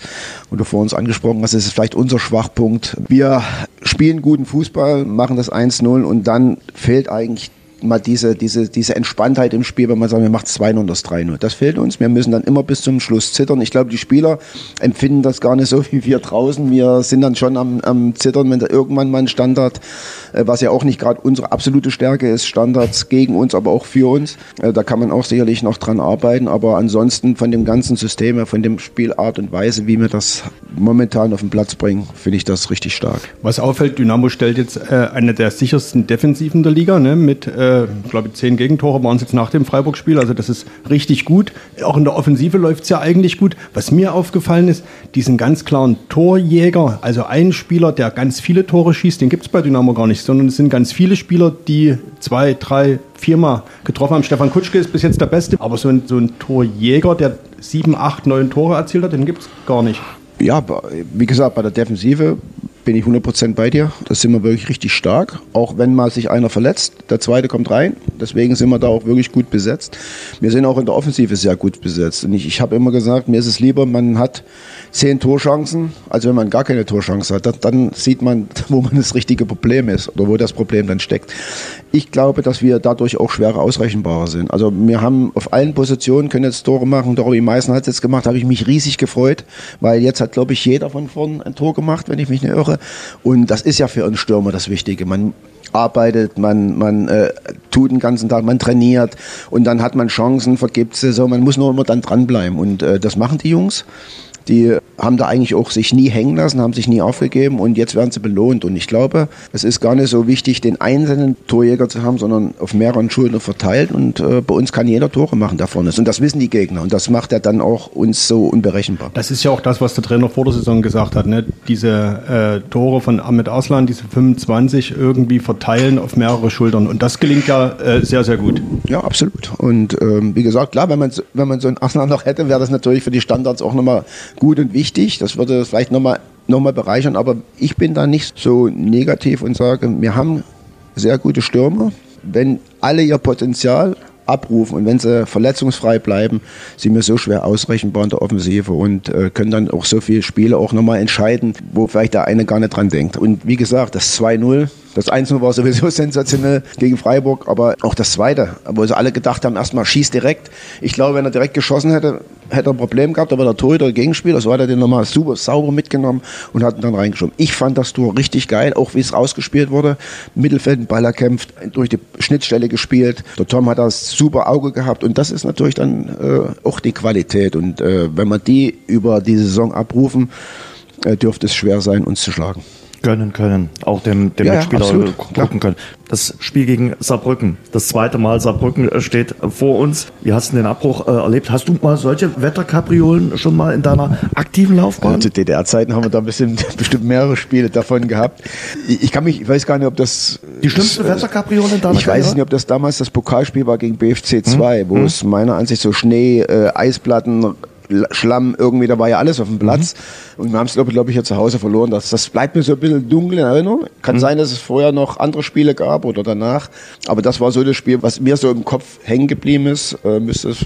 und du vor uns angesprochen hast, das ist vielleicht unser Schwachpunkt. Wir spielen guten Fußball, machen das 1-0 und dann fehlt eigentlich mal diese, diese, diese Entspanntheit im Spiel, wenn man sagt, wir machen 2-0 und das 3-0. Das fehlt uns. Wir müssen dann immer bis zum Schluss zittern. Ich glaube, die Spieler empfinden das gar nicht so wie wir draußen. Wir sind dann schon am, am Zittern, wenn da irgendwann mal ein Standard, äh, was ja auch nicht gerade unsere absolute Stärke ist, Standards gegen uns, aber auch für uns. Äh, da kann man auch sicherlich noch dran arbeiten. Aber ansonsten von dem ganzen System, von dem Spielart und Weise, wie wir das momentan auf den Platz bringen, finde ich das richtig stark. Was auffällt, Dynamo stellt jetzt äh, eine der sichersten Defensiven der Liga, ne, mit äh äh, ich glaube, zehn Gegentore waren es jetzt nach dem Freiburg-Spiel. Also das ist richtig gut. Auch in der Offensive läuft es ja eigentlich gut. Was mir aufgefallen ist, diesen ganz klaren Torjäger, also ein Spieler, der ganz viele Tore schießt, den gibt es bei Dynamo gar nicht, sondern es sind ganz viele Spieler, die zwei, drei, viermal getroffen haben. Stefan Kutschke ist bis jetzt der Beste, aber so ein, so ein Torjäger, der sieben, acht, neun Tore erzielt hat, den gibt es gar nicht. Ja, wie gesagt, bei der Defensive bin ich 100% bei dir. Da sind wir wirklich richtig stark. Auch wenn mal sich einer verletzt, der zweite kommt rein. Deswegen sind wir da auch wirklich gut besetzt. Wir sind auch in der Offensive sehr gut besetzt. Und ich, ich habe immer gesagt, mir ist es lieber, man hat zehn Torchancen, als wenn man gar keine Torchance hat. Dann sieht man, wo man das richtige Problem ist oder wo das Problem dann steckt. Ich glaube, dass wir dadurch auch schwerer ausrechenbarer sind. Also wir haben auf allen Positionen können jetzt Tore machen. Dorobi Meißen hat es jetzt gemacht, habe ich mich riesig gefreut, weil jetzt hat, glaube ich, jeder von vorn ein Tor gemacht, wenn ich mich nicht irre. Und das ist ja für einen Stürmer das Wichtige. Man arbeitet, man, man äh, tut den ganzen Tag, man trainiert und dann hat man Chancen, vergibt sie so. Man muss nur immer dann dranbleiben und äh, das machen die Jungs die haben da eigentlich auch sich nie hängen lassen, haben sich nie aufgegeben und jetzt werden sie belohnt. Und ich glaube, es ist gar nicht so wichtig, den einzelnen Torjäger zu haben, sondern auf mehreren Schultern verteilt. Und äh, bei uns kann jeder Tore machen, der vorne ist. Und das wissen die Gegner. Und das macht er dann auch uns so unberechenbar. Das ist ja auch das, was der Trainer vor der Saison gesagt hat. Ne? Diese äh, Tore von Ahmed Aslan, diese 25 irgendwie verteilen auf mehrere Schultern. Und das gelingt ja äh, sehr, sehr gut. Ja, absolut. Und ähm, wie gesagt, klar, wenn man, wenn man so einen Aslan noch hätte, wäre das natürlich für die Standards auch nochmal gut und wichtig. Das würde das vielleicht nochmal noch mal bereichern. Aber ich bin da nicht so negativ und sage, wir haben sehr gute Stürmer. Wenn alle ihr Potenzial abrufen und wenn sie verletzungsfrei bleiben, sind wir so schwer ausrechenbar in der Offensive und äh, können dann auch so viele Spiele auch nochmal entscheiden, wo vielleicht der eine gar nicht dran denkt. Und wie gesagt, das 2-0 das 1 war sowieso sensationell gegen Freiburg, aber auch das zweite, wo sie alle gedacht haben, erstmal schießt direkt. Ich glaube, wenn er direkt geschossen hätte, hätte er ein Problem gehabt, aber der Torhüter Gegenspieler, so hat er den nochmal super sauber mitgenommen und hat ihn dann reingeschoben. Ich fand das Tor richtig geil, auch wie es rausgespielt wurde. Mittelfeld, Ball erkämpft, durch die Schnittstelle gespielt. Der Tom hat das super Auge gehabt und das ist natürlich dann äh, auch die Qualität. Und äh, wenn wir die über die Saison abrufen, äh, dürfte es schwer sein, uns zu schlagen gönnen können, auch dem, dem Ja, ja, Mitspieler absolut, gucken können. Das Spiel gegen Saarbrücken, das zweite Mal Saarbrücken äh, steht vor uns. Wie hast du den Abbruch äh, erlebt? Hast du mal solche Wetterkapriolen schon mal in deiner aktiven Laufbahn? Zu DDR-Zeiten haben wir da ein bisschen, bestimmt mehrere Spiele davon gehabt. Ich, kann mich, ich weiß gar nicht, ob das. Die schlimmste das, Wetterkapriole in deiner Ich weiß nicht, ob das damals das Pokalspiel war gegen BFC 2, wo es meiner Ansicht so Schnee, äh, Eisplatten, Schlamm, irgendwie, da war ja alles auf dem Platz. Und wir haben es, glaube glaub ich, ja zu Hause verloren. Das, das bleibt mir so ein bisschen dunkel in Erinnerung. Kann sein, dass es vorher noch andere Spiele gab oder danach. Aber das war so das Spiel, was mir so im Kopf hängen geblieben ist. Äh, müsste es,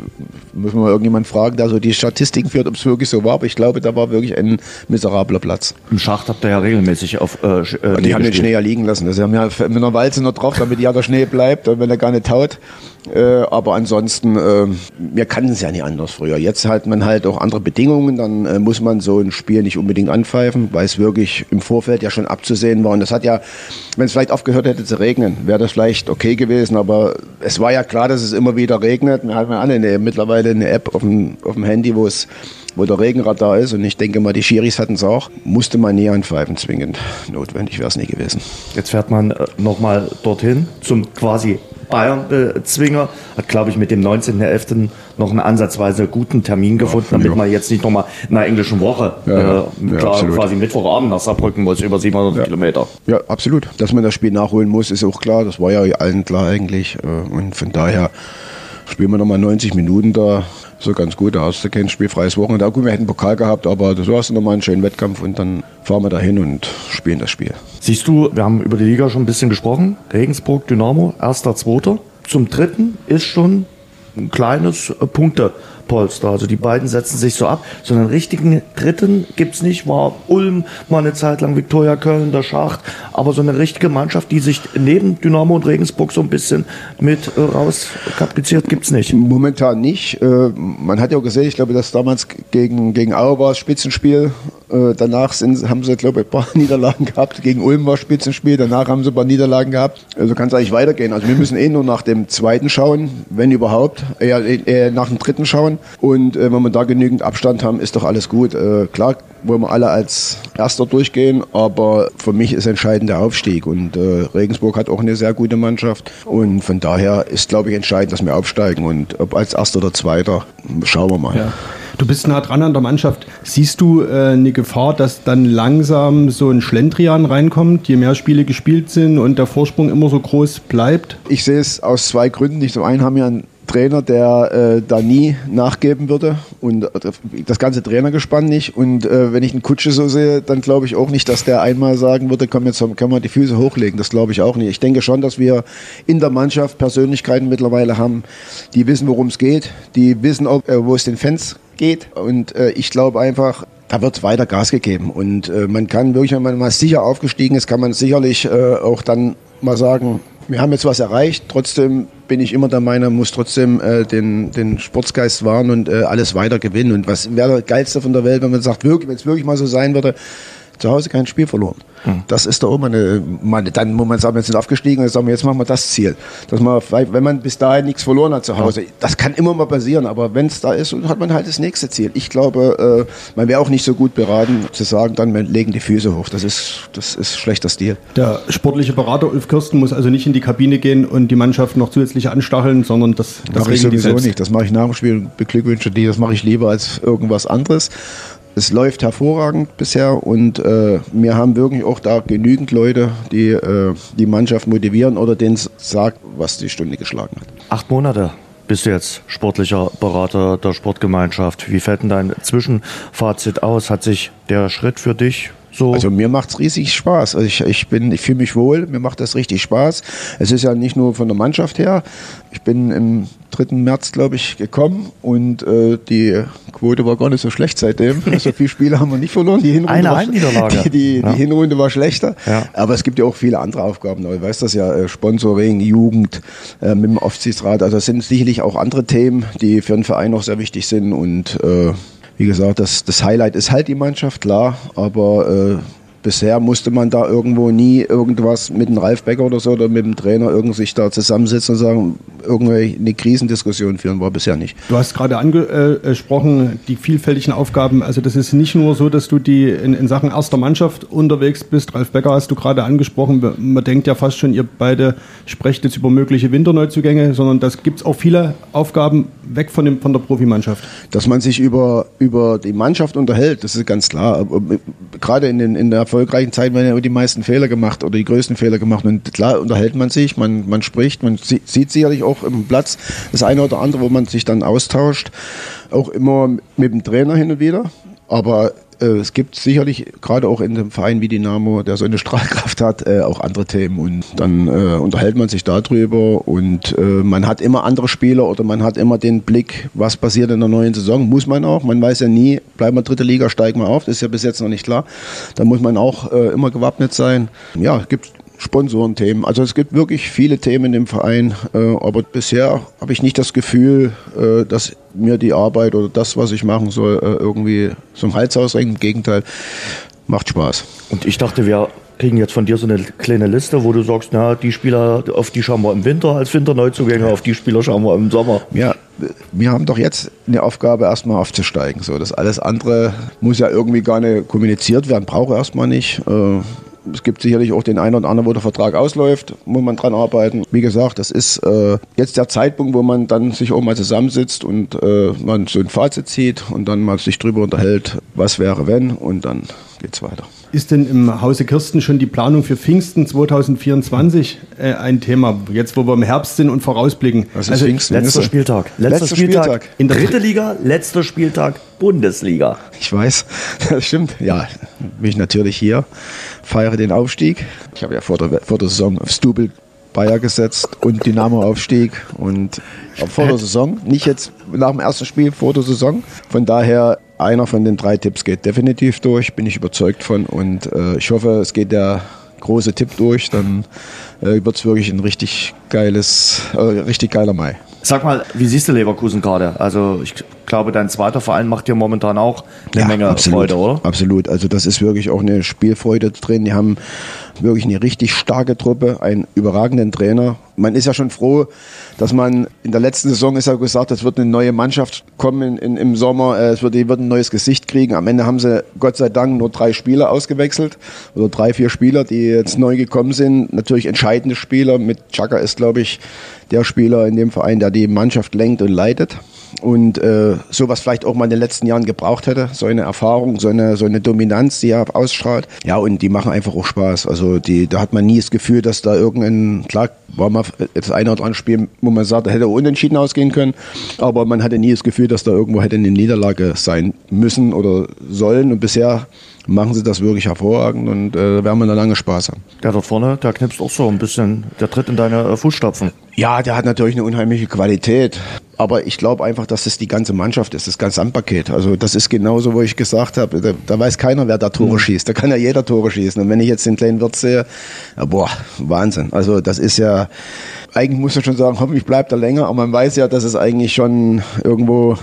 müssen wir mal irgendjemand fragen, der so die Statistiken führt, ob es wirklich so war. Aber ich glaube, da war wirklich ein miserabler Platz. Im Schacht habt ihr ja regelmäßig auf äh, äh, Und die haben den. Schnee ja liegen lassen. Also haben ja mit einer Walze noch drauf, damit ja der Schnee bleibt, und wenn er gar nicht taut. Äh, aber ansonsten, äh, wir kannten es ja nicht anders früher. Jetzt hat man halt auch andere Bedingungen, dann äh, muss man so ein Spiel nicht unbedingt anpfeifen, weil es wirklich im Vorfeld ja schon abzusehen war. Und das hat ja, wenn es vielleicht aufgehört hätte zu regnen, wäre das vielleicht okay gewesen. Aber es war ja klar, dass es immer wieder regnet. Wir haben ja alle eine, mittlerweile eine App auf dem, auf dem Handy, wo es wo der Regenradar ist und ich denke mal, die Schiris hatten es auch, musste man nie anpfeifen zwingend. Notwendig wäre es nie gewesen. Jetzt fährt man äh, nochmal dorthin zum quasi Bayern-Zwinger. Hat, glaube ich, mit dem 19.11. noch einen ansatzweise guten Termin gefunden, damit ja. man jetzt nicht nochmal in einer englischen Woche Ja, äh, klar, quasi Mittwochabend nach Saarbrücken muss, über 700 Kilometer. Ja, absolut. Dass man das Spiel nachholen muss, ist auch klar. Das war ja allen klar eigentlich. Äh, Und von daher spielen wir nochmal 90 Minuten da. So ganz gut. Da hast du kein spielfreies Wochenende. Gut, wir hätten Pokal gehabt, aber so hast du nochmal einen schönen Wettkampf und dann fahren wir dahin und spielen das Spiel. Siehst du, wir haben über die Liga schon ein bisschen gesprochen. Regensburg, Dynamo, erster, zweiter. Zum dritten ist schon ein kleines äh, Punktepolster. Also die beiden setzen sich so ab. So einen richtigen dritten gibt's nicht. War Ulm mal eine Zeit lang, Viktoria Köln, der Schacht. Aber so eine richtige Mannschaft, die sich neben Dynamo und Regensburg so ein bisschen mit äh, rauskapriziert, gibt's nicht. Momentan nicht. Äh, Man hat ja auch gesehen, ich glaube, dass damals gegen, gegen Aue war Spitzenspiel Äh, danach sind, haben sie, glaube ich, ein paar Niederlagen gehabt. Gegen Ulm war Spitzenspiel. Danach haben sie ein paar Niederlagen gehabt. Also kann es eigentlich weitergehen. Also wir müssen eh nur nach dem zweiten schauen, wenn überhaupt. Eher, eher nach dem dritten schauen. Und äh, wenn wir da genügend Abstand haben, ist doch alles gut. Äh, klar wollen wir alle als Erster durchgehen, aber für mich ist entscheidend der Aufstieg. Und äh, Regensburg hat auch eine sehr gute Mannschaft. Und von daher ist, glaube ich, entscheidend, dass wir aufsteigen. Und ob als Erster oder Zweiter, schauen wir mal. Ja. Du bist nah dran an der Mannschaft. Siehst du äh, eine Gefahr, dass dann langsam so ein Schlendrian reinkommt, je mehr Spiele gespielt sind und der Vorsprung immer so groß bleibt? Ich sehe es aus zwei Gründen. Nicht zum einen haben wir einen Trainer, der äh, da nie nachgeben würde und äh, das ganze Trainergespann nicht. Und äh, wenn ich einen Kutsche so sehe, dann glaube ich auch nicht, dass der einmal sagen würde, komm, jetzt können wir die Füße hochlegen. Das glaube ich auch nicht. Ich denke schon, dass wir in der Mannschaft Persönlichkeiten mittlerweile haben, die wissen, worum es geht, die wissen, auch, äh, wo es den Fans geht. Und äh, ich glaube einfach, da wird weiter Gas gegeben. Und äh, man kann wirklich, wenn man mal sicher aufgestiegen ist, kann man sicherlich auch dann mal sagen, wir haben jetzt was erreicht. Trotzdem bin ich immer der Meinung, muss trotzdem äh, den, den Sportsgeist wahren und äh, alles weiter gewinnen. Und was wäre der geilste von der Welt, wenn man sagt, wirklich, wenn es wirklich mal so sein würde, zu Hause kein Spiel verloren. Mhm. Das ist da oben eine, meine, dann muss man sagen, wir sind aufgestiegen und sagen wir, jetzt machen wir das Ziel. Dass man, wenn man bis dahin nichts verloren hat zu Hause, das kann immer mal passieren, aber wenn es da ist, hat man halt das nächste Ziel. Ich glaube, äh, man wäre auch nicht so gut beraten zu sagen, dann legen die Füße hoch. Das ist, das ist schlechter Stil. Der sportliche Berater Ulf Kirsten muss also nicht in die Kabine gehen und die Mannschaft noch zusätzlich anstacheln, sondern das, das mache ich sowieso nicht. Das mache ich nach dem Spiel und beglückwünsche die. Das mache ich lieber als irgendwas anderes. Es läuft hervorragend bisher und äh, wir haben wirklich auch da genügend Leute, die äh, die Mannschaft motivieren oder denen sagt, was die Stunde geschlagen hat. Acht Monate bist du jetzt sportlicher Berater der Sportgemeinschaft. Wie fällt denn dein Zwischenfazit aus? Hat sich der Schritt für dich so. Also mir macht es riesig Spaß. Also ich, ich bin, ich fühle mich wohl, mir macht das richtig Spaß. Es ist ja nicht nur von der Mannschaft her. Ich bin im 3. März, glaube ich, gekommen und äh, die Quote war gar nicht so schlecht seitdem. So viele Spiele haben wir nicht verloren. Die Hinrunde Eine war, Niederlage. Die, die, ja. die, Hinrunde war schlechter. Ja. Aber es gibt ja auch viele andere Aufgaben. Du weißt das ja, äh, Sponsoring, Jugend, äh, mit dem Aufsichtsrat. Also es sind sicherlich auch andere Themen, die für einen Verein auch sehr wichtig sind und äh, wie gesagt, das, das Highlight ist halt die Mannschaft, klar, aber äh, bisher musste man da irgendwo nie irgendwas mit dem Ralf Becker oder so oder mit dem Trainer irgendwie sich da zusammensetzen und sagen, irgendwie eine Krisendiskussion führen, war bisher nicht. Du hast gerade angesprochen, die vielfältigen Aufgaben. Also das ist nicht nur so, dass du die in, in Sachen erster Mannschaft unterwegs bist. Ralf Becker hast du gerade angesprochen. Man denkt ja fast schon, ihr beide sprecht jetzt über mögliche Winterneuzugänge, sondern das gibt es auch viele Aufgaben weg von, dem, von der Profimannschaft. Dass man sich über, über die Mannschaft unterhält, das ist ganz klar. Gerade in, den, in der erfolgreichen Zeit werden ja die meisten Fehler gemacht oder die größten Fehler gemacht. Und klar unterhält man sich, man, man spricht, man sieht sicherlich auch im Platz das eine oder andere, wo man sich dann austauscht. Auch immer mit dem Trainer hin und wieder. Aber es gibt sicherlich, gerade auch in einem Verein wie Dynamo, der so eine Strahlkraft hat, äh, auch andere Themen. Und dann äh, unterhält man sich darüber und äh, man hat immer andere Spieler oder man hat immer den Blick, was passiert in der neuen Saison. Muss man auch. Man weiß ja nie, bleiben wir dritte Liga, steigen wir auf. Das ist ja bis jetzt noch nicht klar. Da muss man auch äh, immer gewappnet sein. Ja, es gibt Sponsorenthemen. Also es gibt wirklich viele Themen im Verein, äh, aber bisher habe ich nicht das Gefühl, äh, dass mir die Arbeit oder das, was ich machen soll, äh, irgendwie zum Hals ausrenkt. Im Gegenteil, macht Spaß. Und ich dachte, wir kriegen jetzt von dir so eine kleine Liste, wo du sagst, na, die Spieler, auf die schauen wir im Winter als Winterneuzugänge, auf die Spieler schauen wir im Sommer. Ja, wir haben doch jetzt eine Aufgabe, erstmal aufzusteigen. So, das alles andere muss ja irgendwie gar nicht kommuniziert werden, brauche erstmal nicht. Äh, es gibt sicherlich auch den einen oder anderen, wo der Vertrag ausläuft, muss man dran arbeiten. Wie gesagt, das ist äh, jetzt der Zeitpunkt, wo man dann sich auch mal zusammensitzt und äh, man so ein Fazit zieht und dann mal sich drüber unterhält, was wäre wenn und dann geht's weiter. Ist denn im Hause Kirsten schon die Planung für Pfingsten 2024 äh, ein Thema? Jetzt, wo wir im Herbst sind und vorausblicken. Was ist also, Pfingsten? Letzter Spieltag. Letzter, letzter Spieltag, Spieltag. In der dritte Liga, letzter Spieltag Bundesliga. Ich weiß, das stimmt. Ja, bin ich natürlich hier, feiere den Aufstieg. Ich habe ja vor der, vor der Saison auf Stubel Bayer gesetzt und Dynamo-Aufstieg und vor der Saison, nicht jetzt nach dem ersten Spiel, vor der Saison. Von daher, einer von den drei Tipps geht definitiv durch, bin ich überzeugt von und äh, ich hoffe, es geht der große Tipp durch, dann äh, wird es wirklich ein richtig geiles, äh, richtig geiler Mai. Sag mal, wie siehst du Leverkusen gerade? Also ich glaube, dein zweiter Verein macht dir momentan auch eine Ja, Menge absolut, Freude, oder? Absolut. Also das ist wirklich auch eine Spielfreude drin. Die haben wirklich eine richtig starke Truppe, einen überragenden Trainer. Man ist ja schon froh, dass man in der letzten Saison ist ja gesagt, es wird eine neue Mannschaft kommen in, in, im Sommer. Äh, Es wird, wird ein neues Gesicht kriegen. Am Ende haben sie Gott sei Dank nur drei Spieler ausgewechselt oder drei, vier Spieler, die jetzt neu gekommen sind. Natürlich entscheidende Spieler. Mit Chaka ist, glaube ich, der Spieler in dem Verein, der die Mannschaft lenkt und leitet und äh, sowas vielleicht auch mal in den letzten Jahren gebraucht hätte, so eine Erfahrung, so eine, so eine Dominanz, die er ausstrahlt. Ja, und die machen einfach auch Spaß. Also die, da hat man nie das Gefühl, dass da irgendein, klar, war mal das eine oder andere Spiel, wo man sagt, da hätte unentschieden ausgehen können, aber man hatte nie das Gefühl, dass da irgendwo hätte eine Niederlage sein müssen oder sollen. Und bisher machen sie das wirklich hervorragend und äh, werden wir da lange Spaß haben. Der dort vorne, der knipst auch so ein bisschen, der tritt in deine äh, Fußstapfen. Ja, der hat natürlich eine unheimliche Qualität. Aber ich glaube einfach, dass das die ganze Mannschaft ist, das ganze Gesamtpaket. Also das ist genauso, wo ich gesagt habe, da, da weiß keiner, wer da Tore schießt. Da kann ja jeder Tore schießen. Und wenn ich jetzt den kleinen Wirt sehe, ja, boah, Wahnsinn. Also das ist ja, eigentlich muss man schon sagen, hoffentlich bleibt er länger. Aber man weiß ja, dass es eigentlich schon irgendwo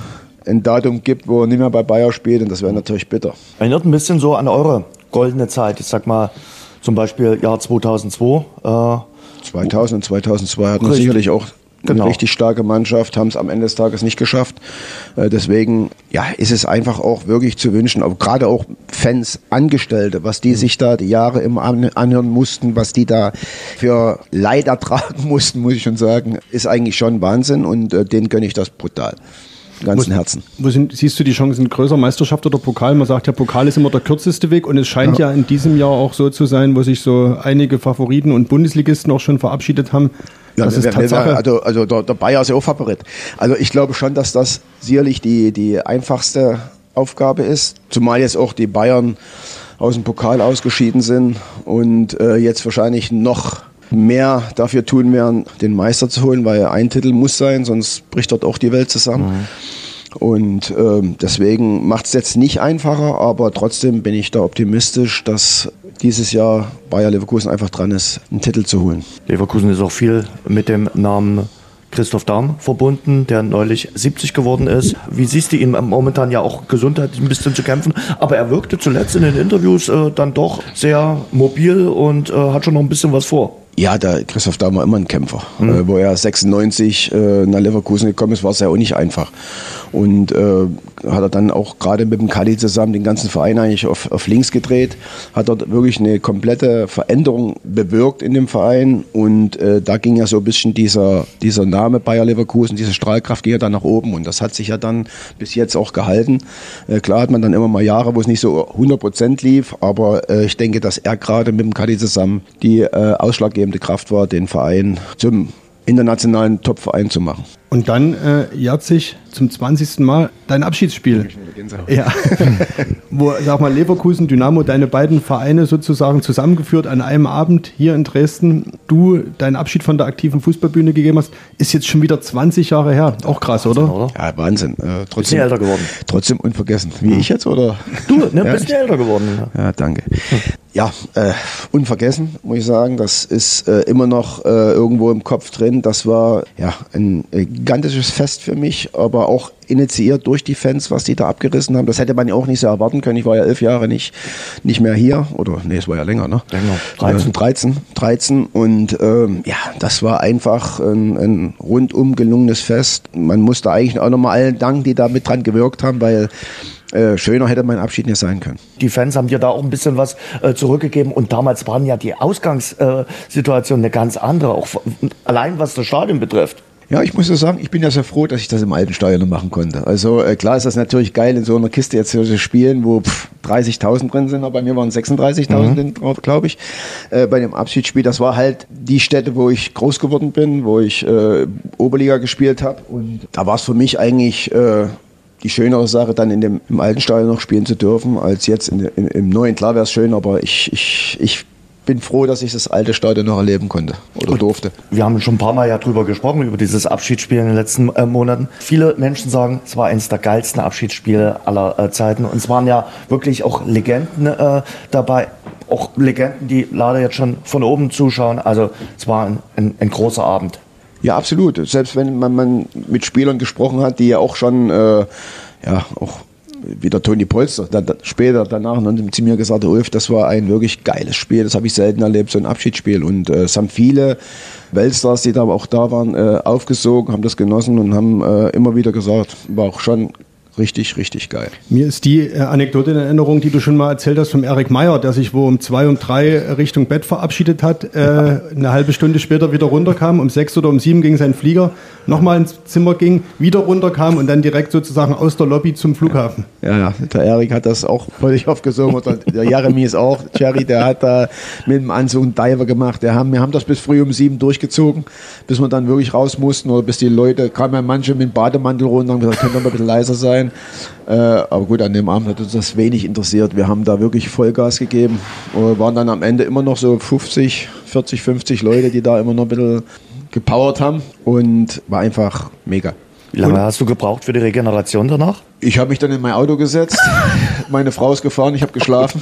ein Datum gibt, wo er nicht mehr bei Bayer spielt. Und das wäre natürlich bitter. Erinnert ein bisschen so an eure goldene Zeit. Ich sag mal, zum Beispiel Jahr 2002. Äh, 2000 und 2002 hatten wir sicherlich auch Genau. richtig starke Mannschaft, haben es am Ende des Tages nicht geschafft. Äh, deswegen ja, ist es einfach auch wirklich zu wünschen, aber gerade auch Fans, Angestellte, was die sich da die Jahre immer an, anhören mussten, was die da für Leid ertragen mussten, muss ich schon sagen, ist eigentlich schon Wahnsinn und äh, denen gönne ich das brutal. Ganzen Herzen. Wo sind, siehst du die Chancen größer, Meisterschaft oder Pokal? Man sagt ja, Pokal ist immer der kürzeste Weg und es scheint ja, in diesem Jahr auch so zu sein, wo sich so einige Favoriten und Bundesligisten auch schon verabschiedet haben. Ja, das ist Tatsache. Also, also der, der Bayer ist ja auch Favorit. Also ich glaube schon, dass das sicherlich die, die einfachste Aufgabe ist. Zumal jetzt auch die Bayern aus dem Pokal ausgeschieden sind und äh, jetzt wahrscheinlich noch mehr dafür tun werden, den Meister zu holen, weil ein Titel muss sein, sonst bricht dort auch die Welt zusammen. Und ähm, deswegen macht es jetzt nicht einfacher, aber trotzdem bin ich da optimistisch, dass dieses Jahr Bayer Leverkusen einfach dran ist, einen Titel zu holen. Leverkusen ist auch viel mit dem Namen Christoph Dahm verbunden, der neulich 70 geworden ist. Wie siehst du ihn momentan ja auch gesundheitlich ein bisschen zu kämpfen? Aber er wirkte zuletzt in den Interviews äh, dann doch sehr mobil und äh, hat schon noch ein bisschen was vor. Ja, der Christoph Dahm war immer ein Kämpfer. Äh, wo er 96 äh, nach Leverkusen gekommen ist, war es ja auch nicht einfach. Und äh, hat er dann auch gerade mit dem Kali zusammen den ganzen Verein eigentlich auf, auf links gedreht, hat dort wirklich eine komplette Veränderung bewirkt in dem Verein. Und äh, da ging ja so ein bisschen dieser, dieser Name Bayer Leverkusen, diese Strahlkraft ging ja dann nach oben. Und das hat sich ja dann bis jetzt auch gehalten. Äh, klar hat man dann immer mal Jahre, wo es nicht so 100 Prozent lief, aber äh, ich denke, dass er gerade mit dem Kali zusammen die äh, ausschlaggebende Kraft war, den Verein zum internationalen Top-Verein zu machen. Und dann äh, jährt sich zum 20. Mal dein Abschiedsspiel. Ja. Wo, sag mal, Leverkusen, Dynamo, deine beiden Vereine sozusagen zusammengeführt an einem Abend hier in Dresden. Du deinen Abschied von der aktiven Fußballbühne gegeben hast, ist jetzt schon wieder 20 Jahre her. Auch krass, oder? Oder? Ja, Wahnsinn. Äh, Bisschen trotzdem, älter geworden. trotzdem unvergessen. Wie ich jetzt, oder? Du, ne, Ja, bisschen älter geworden. Ja, danke. Ja, äh, unvergessen, muss ich sagen. Das ist äh, immer noch äh, irgendwo im Kopf drin. Das war ja ein äh, gigantisches Fest für mich, aber auch initiiert durch die Fans, was die da abgerissen haben. Das hätte man ja auch nicht so erwarten können. Ich war ja elf Jahre nicht, nicht mehr hier. Oder nee, es war ja länger, ne? Länger. 13. 13, 13 und ähm, ja, das war einfach ein, ein rundum gelungenes Fest. Man musste eigentlich auch nochmal allen danken, die da mit dran gewirkt haben, weil äh, schöner hätte mein Abschied nicht sein können. Die Fans haben dir da auch ein bisschen was äh, zurückgegeben und damals waren ja die Ausgangssituation äh, eine ganz andere, auch allein was das Stadion betrifft. Ja, ich muss so sagen, ich bin ja sehr froh, dass ich das im alten Stadion noch machen konnte. Also äh, klar ist das natürlich geil, in so einer Kiste jetzt zu spielen, wo pff, 30.000 drin sind, aber bei mir waren 36.000 drin drauf, glaube ich. Äh, bei dem Abschiedsspiel, das war halt die Stätte, wo ich groß geworden bin, wo ich äh, Oberliga gespielt habe. Und da war es für mich eigentlich äh, die schönere Sache, dann in dem im alten Stadion noch spielen zu dürfen, als jetzt in, in, im neuen. Klar wäre es schön, aber ich, ich, ich bin froh, dass ich das alte Stadion noch erleben konnte oder durfte. Wir haben schon ein paar Mal ja drüber gesprochen, über dieses Abschiedsspiel in den letzten äh, Monaten. Viele Menschen sagen, es war eines der geilsten Abschiedsspiele aller äh, Zeiten. Und es waren ja wirklich auch Legenden äh, dabei. Auch Legenden, die leider jetzt schon von oben zuschauen. Also es war ein, ein, ein großer Abend. Ja, absolut. Selbst wenn man, man mit Spielern gesprochen hat, die ja auch schon, äh, ja, auch wie der Toni Polster, da, da, später danach dann zu mir gesagt, Ulf, das war ein wirklich geiles Spiel, das habe ich selten erlebt, so ein Abschiedsspiel. Und äh, es haben viele Weltstars, die da auch da waren, äh, aufgesogen, haben das genossen und haben äh, immer wieder gesagt, war auch schon richtig, richtig geil. Mir ist die äh, Anekdote in Erinnerung, die du schon mal erzählt hast vom Erik Meyer, der sich wo um zwei, um drei Richtung Bett verabschiedet hat, äh, eine halbe Stunde später wieder runterkam, um sechs oder um sieben ging sein Flieger, nochmal ins Zimmer ging, wieder runterkam und dann direkt sozusagen aus der Lobby zum Flughafen. Ja, ja, der Erik hat das auch völlig aufgesogen. Oder der Jeremy ist auch, Jerry, der hat da mit dem Anzug einen Diver gemacht. Der haben, wir haben das bis früh um sieben durchgezogen, bis wir dann wirklich raus mussten oder bis die Leute, kamen ja manche mit dem Bademantel runter und haben gesagt, könnt ihr mal ein bisschen leiser sein. Äh, aber gut, an dem Abend hat uns das wenig interessiert. Wir haben da wirklich Vollgas gegeben. Wir waren dann am Ende immer noch so 50, 40, 50 Leute, die da immer noch ein bisschen gepowert haben und war einfach mega. Wie lange hast du gebraucht für die Regeneration danach? Ich habe mich dann in mein Auto gesetzt, meine Frau ist gefahren, ich habe geschlafen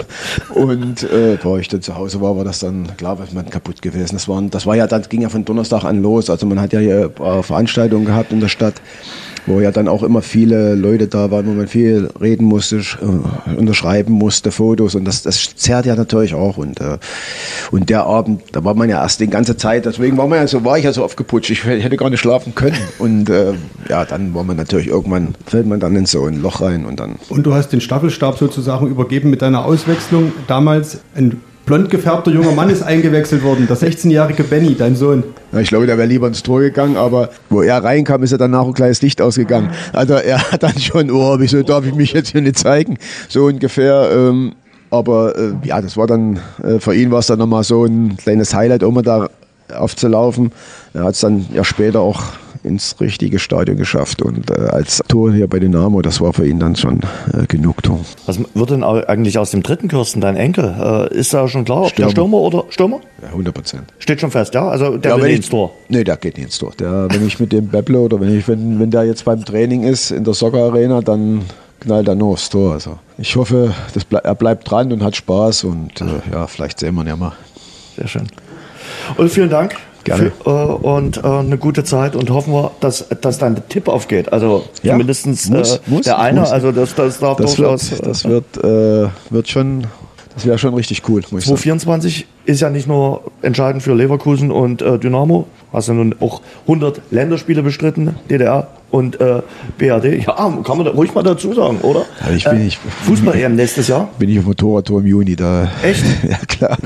und äh, bevor ich dann zu Hause war, war das dann klar, was man kaputt gewesen. Das, waren, das war ja, das ging ja von Donnerstag an los. Also man hat ja hier äh, Veranstaltungen gehabt in der Stadt wo ja dann auch immer viele Leute da waren, wo man viel reden musste, äh, unterschreiben musste, Fotos. Und das, das zerrt ja natürlich auch. Und, äh, und der Abend, da war man ja erst die ganze Zeit, deswegen war man ja so, war ich ja so aufgeputscht, ich hätte gar nicht schlafen können. Und äh, ja, dann war man natürlich irgendwann, fällt man dann in so ein Loch rein und dann. Und du hast den Staffelstab sozusagen übergeben mit deiner Auswechslung, damals. Ein blond gefärbter junger Mann ist eingewechselt worden, der 16-jährige Benny, dein Sohn. Ja, ich glaube, der wäre lieber ins Tor gegangen, aber wo er reinkam, ist er danach ein kleines Licht ausgegangen. Also er hat dann schon, oh, wieso darf ich mich jetzt hier nicht zeigen? So ungefähr. Ähm, aber äh, ja, das war dann, äh, für ihn war es dann nochmal so ein kleines Highlight, um da aufzulaufen. Er hat es dann ja später auch ins richtige Stadion geschafft und äh, als Tor hier bei Dynamo, das war für ihn dann schon äh, Genugtuung. Was wird denn eigentlich aus dem dritten Kirsten, dein Enkel? Äh, ist da schon klar, ob Stürmer. der Stürmer oder Stürmer? Ja, 100 Prozent. Steht schon fest, ja? Also der ja, will nicht ins Tor? Nee, der geht nicht ins Tor. Der, wenn ich mit dem Bepple oder wenn, ich, wenn, wenn der jetzt beim Training ist in der Soccer Arena, dann knallt er nur aufs Tor. Also ich hoffe, ble er bleibt dran und hat Spaß und äh, ja, vielleicht sehen wir ihn ja mal. Sehr schön. Und vielen Dank Gerne. Für, äh, und äh, eine gute Zeit und hoffen wir, dass, dass dein Tipp aufgeht. Also ja, zumindest muss, äh, muss, der eine, muss. also das, das darf das durchaus. Wird, das wird, äh, wird schon, das wäre schon richtig cool. 2024 ist ja nicht nur entscheidend für Leverkusen und äh, Dynamo, hast ja nun auch 100 Länderspiele bestritten, DDR und äh, BRD. Ja, kann man da ruhig mal dazu sagen, oder? Ja, ich bin, äh, ich, Fußball-EM nächstes Jahr? Bin ich auf Motorradtour im Juni da. Echt? ja, klar.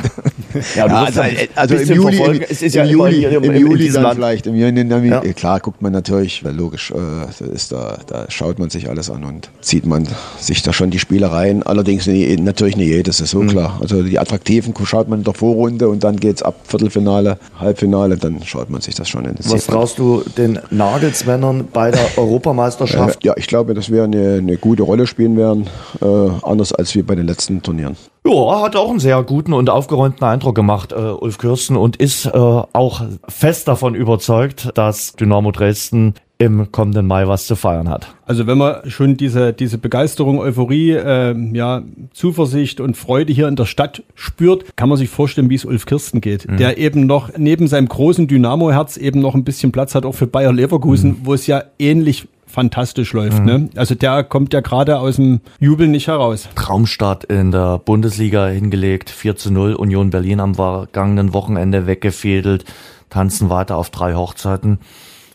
Ja, ja also, also im Juli, im, es ist ja im Juli, im, im, Juli dann Land. vielleicht. Im Juni, ja. Klar guckt man natürlich, weil logisch, äh, ist da, da schaut man sich alles an und zieht man sich da schon die Spielereien. Allerdings nicht, natürlich nicht jedes, ist so mhm. klar. Also die attraktiven schaut man in der Vorrunde und dann geht es ab Viertelfinale, Halbfinale, dann schaut man sich das schon in Was traust du den Nagelsmännern bei der Europameisterschaft? Äh, ja, ich glaube, dass wir eine, eine gute Rolle spielen werden, äh, anders als wie bei den letzten Turnieren. Ja, hat auch einen sehr guten und aufgeräumten Eindruck gemacht, äh, Ulf Kürsten, und ist äh, auch fest davon überzeugt, dass Dynamo Dresden im kommenden Mai was zu feiern hat. Also wenn man schon diese, diese Begeisterung, Euphorie, äh, ja, Zuversicht und Freude hier in der Stadt spürt, kann man sich vorstellen, wie es Ulf Kirsten geht, mhm. der eben noch neben seinem großen Dynamo-Herz eben noch ein bisschen Platz hat, auch für Bayer Leverkusen, mhm. wo es ja ähnlich fantastisch läuft. Mhm. Ne? Also der kommt ja gerade aus dem Jubel nicht heraus. Traumstart in der Bundesliga hingelegt, 4 zu 0, Union Berlin am vergangenen Wochenende weggefädelt, tanzen weiter auf drei Hochzeiten.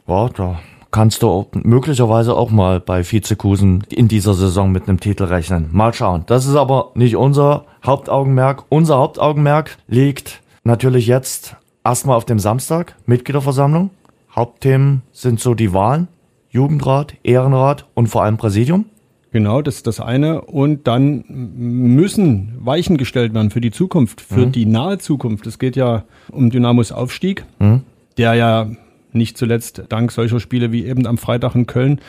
Ja, da kannst du möglicherweise auch mal bei Vizekusen in dieser Saison mit einem Titel rechnen. Mal schauen. Das ist aber nicht unser Hauptaugenmerk. Unser Hauptaugenmerk liegt natürlich jetzt erstmal auf dem Samstag, Mitgliederversammlung. Hauptthemen sind so die Wahlen. Jugendrat, Ehrenrat und vor allem Präsidium? Genau, das ist das eine. Und dann müssen Weichen gestellt werden für die Zukunft, für mhm. die nahe Zukunft. Es geht ja um Dynamos Aufstieg, mhm. der ja nicht zuletzt dank solcher Spiele wie eben am Freitag in Köln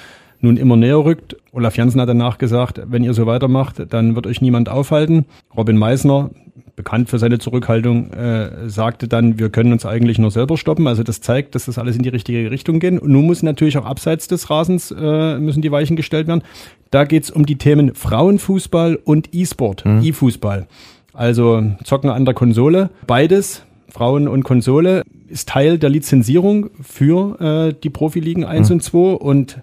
nun immer näher rückt. Olaf Janssen hat danach gesagt, wenn ihr so weitermacht, dann wird euch niemand aufhalten. Robin Meissner, bekannt für seine Zurückhaltung, äh, sagte dann, wir können uns eigentlich nur selber stoppen. Also das zeigt, dass das alles in die richtige Richtung geht. Und nun muss natürlich auch abseits des Rasens äh, müssen die Weichen gestellt werden. Da geht's um die Themen Frauenfußball und E-Sport, mhm. E-Fußball. Also zocken an der Konsole, beides, Frauen und Konsole ist Teil der Lizenzierung für äh, die Profiligen 1 Mhm. und 2 und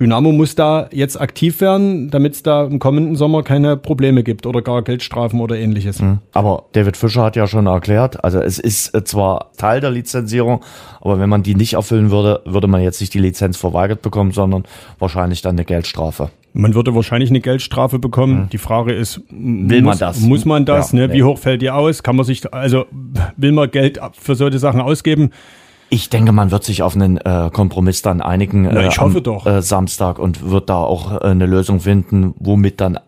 Dynamo muss da jetzt aktiv werden, damit es da im kommenden Sommer keine Probleme gibt oder gar Geldstrafen oder ähnliches. Aber David Fischer hat ja schon erklärt, also es ist äh, zwar Teil der Lizenzierung, aber wenn man die nicht erfüllen würde, würde man jetzt nicht die Lizenz verweigert bekommen, sondern wahrscheinlich dann eine Geldstrafe. Man würde wahrscheinlich eine Geldstrafe bekommen. Die Frage ist, Will muss, man das? Muss man das? Ja, ne? nee. Wie hoch fällt die aus? Kann man sich, also will man Geld für solche Sachen ausgeben? Ich denke, man wird sich auf einen äh, Kompromiss dann einigen Na, äh, ich hoffe am doch. Äh, Samstag und wird da auch äh, eine Lösung finden, womit dann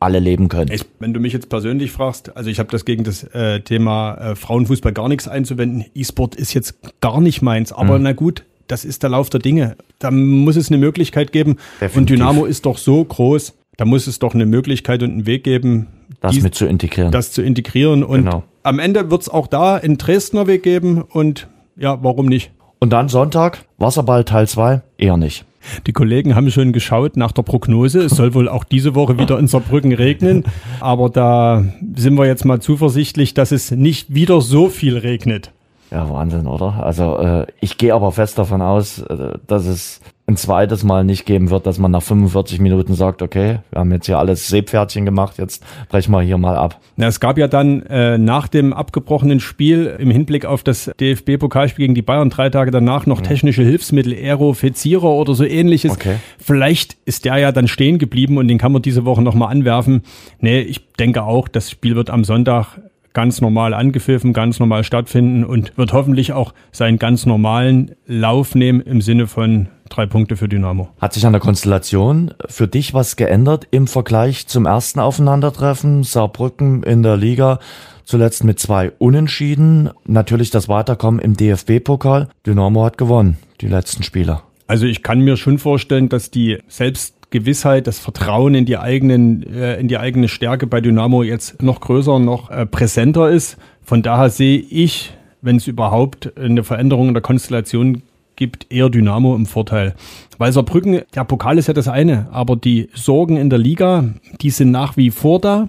alle leben können. Ich, wenn du mich jetzt persönlich fragst, also ich habe das gegen das äh, Thema äh, Frauenfußball gar nichts einzuwenden. E-Sport ist jetzt gar nicht meins, aber Mhm. na gut, das ist der Lauf der Dinge. Da muss es eine Möglichkeit geben. Definitiv. Und Dynamo ist doch so groß, da muss es doch eine Möglichkeit und einen Weg geben, das dies- mit zu integrieren. das zu integrieren. Und Genau. am Ende wird es auch da einen Dresdner Weg geben und ja, warum nicht? und dann Sonntag, Wasserball Teil 2, eher nicht. Die Kollegen haben schon geschaut nach der Prognose. Es soll wohl auch diese Woche wieder in Saarbrücken regnen. Aber da sind wir jetzt mal zuversichtlich, dass es nicht wieder so viel regnet. Ja, Wahnsinn, oder? Also äh, ich gehe aber fest davon aus, äh, dass es ein zweites Mal nicht geben wird, dass man nach 45 Minuten sagt, okay, wir haben jetzt hier alles Seepferdchen gemacht, jetzt brechen wir hier mal ab. Na, es gab ja dann äh, nach dem abgebrochenen Spiel im Hinblick auf das DFB-Pokalspiel gegen die Bayern drei Tage danach noch technische Hilfsmittel, Aerofizierer oder so ähnliches. Okay. Vielleicht ist der ja dann stehen geblieben und den kann man diese Woche nochmal anwerfen. Nee, ich denke auch, das Spiel wird am Sonntag ganz normal angepfiffen, ganz normal stattfinden und wird hoffentlich auch seinen ganz normalen Lauf nehmen im Sinne von drei Punkte für Dynamo. Hat sich an der Konstellation für dich was geändert im Vergleich zum ersten Aufeinandertreffen? Saarbrücken in der Liga zuletzt mit zwei Unentschieden. Natürlich das Weiterkommen im DFB-Pokal. Dynamo hat gewonnen, die letzten Spiele. Also ich kann mir schon vorstellen, dass die Selbstgewissheit, das Vertrauen in die eigenen, äh, in die eigene Stärke bei Dynamo jetzt noch größer, noch äh, präsenter ist. Von daher sehe ich, wenn es überhaupt eine Veränderung in der Konstellation gibt, eher Dynamo im Vorteil. Weil Saarbrücken, der Pokal ist ja das eine, aber die Sorgen in der Liga, die sind nach wie vor da.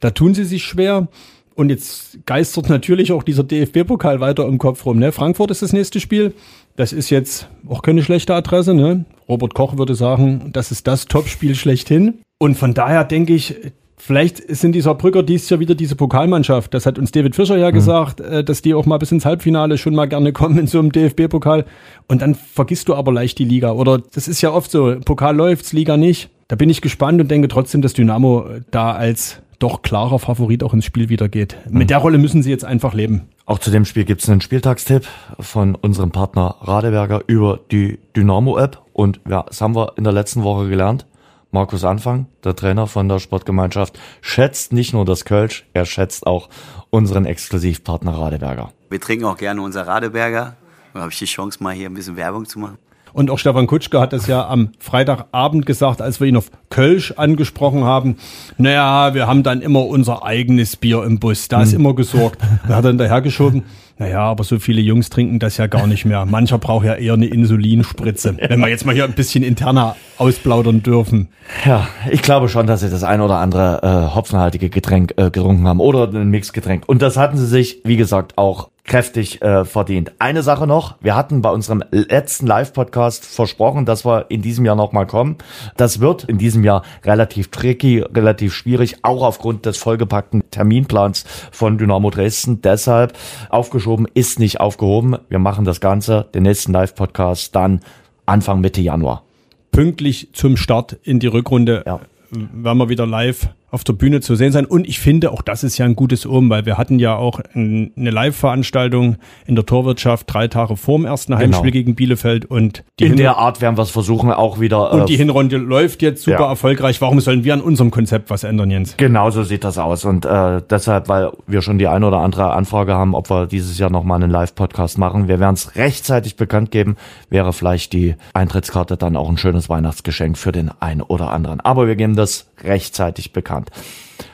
Da tun sie sich schwer. Und jetzt geistert natürlich auch dieser DFB-Pokal weiter im Kopf rum. Ne? Frankfurt ist das nächste Spiel. Das ist jetzt auch keine schlechte Adresse. Ne? Robert Koch würde sagen, das ist das Topspiel schlechthin. Und von daher denke ich, vielleicht sind die Saarbrücker dies Jahr wieder diese Pokalmannschaft. Das hat uns David Fischer ja gesagt, äh, dass die auch mal bis ins Halbfinale schon mal gerne kommen in so einem DFB-Pokal. Und dann vergisst du aber leicht die Liga. Oder das ist ja oft so, Pokal läuft's, Liga nicht. Da bin ich gespannt und denke trotzdem, dass Dynamo äh, da als doch klarer Favorit auch ins Spiel wieder geht. Mit der Rolle müssen sie jetzt einfach leben. Auch zu dem Spiel gibt's einen Spieltagstipp von unserem Partner Radeberger über die Dynamo-App. Und ja, das haben wir in der letzten Woche gelernt. Markus Anfang, der Trainer von der Sportgemeinschaft, schätzt nicht nur das Kölsch, er schätzt auch unseren Exklusivpartner Radeberger. Wir trinken auch gerne unser Radeberger. Da habe ich die Chance, mal hier ein bisschen Werbung zu machen. Und auch Stefan Kutschke hat es ja am Freitagabend gesagt, als wir ihn auf Kölsch angesprochen haben. Naja, wir haben dann immer unser eigenes Bier im Bus. Da ist immer gesorgt. Da hat er hinterhergeschoben. Naja, aber so viele Jungs trinken das ja gar nicht mehr. Mancher braucht ja eher eine Insulinspritze. Wenn wir jetzt mal hier ein bisschen interner ausplaudern dürfen. Ja, ich glaube schon, dass sie das ein oder andere äh, hopfenhaltige Getränk äh, getrunken haben oder ein Mixgetränk. Und das hatten sie sich, wie gesagt, auch kräftig äh, verdient. Eine Sache noch, wir hatten bei unserem letzten Live-Podcast versprochen, dass wir in diesem Jahr nochmal kommen. Das wird in diesem Jahr relativ tricky, relativ schwierig, auch aufgrund des vollgepackten Terminplans von Dynamo Dresden. Deshalb aufgeschoben ist nicht aufgehoben. Wir machen das Ganze, den nächsten Live-Podcast dann Anfang Mitte Januar. Pünktlich zum Start in die Rückrunde Ja. werden wir wieder live auf der Bühne zu sehen sein. Und ich finde, auch das ist ja ein gutes Omen, weil wir hatten ja auch ein, eine Live-Veranstaltung in der Torwirtschaft drei Tage vor dem ersten Heimspiel gegen Bielefeld und die, In Hin der Art werden wir es versuchen, auch wieder. und äh, die Hinrunde läuft jetzt super Ja. erfolgreich. Warum sollen wir an unserem Konzept was ändern, Jens? Genau so sieht das aus. Und äh, deshalb, weil wir schon die eine oder andere Anfrage haben, ob wir dieses Jahr nochmal einen Live-Podcast machen. Wir werden es rechtzeitig bekannt geben. Wäre vielleicht die Eintrittskarte dann auch ein schönes Weihnachtsgeschenk für den einen oder anderen. Aber wir geben das rechtzeitig bekannt.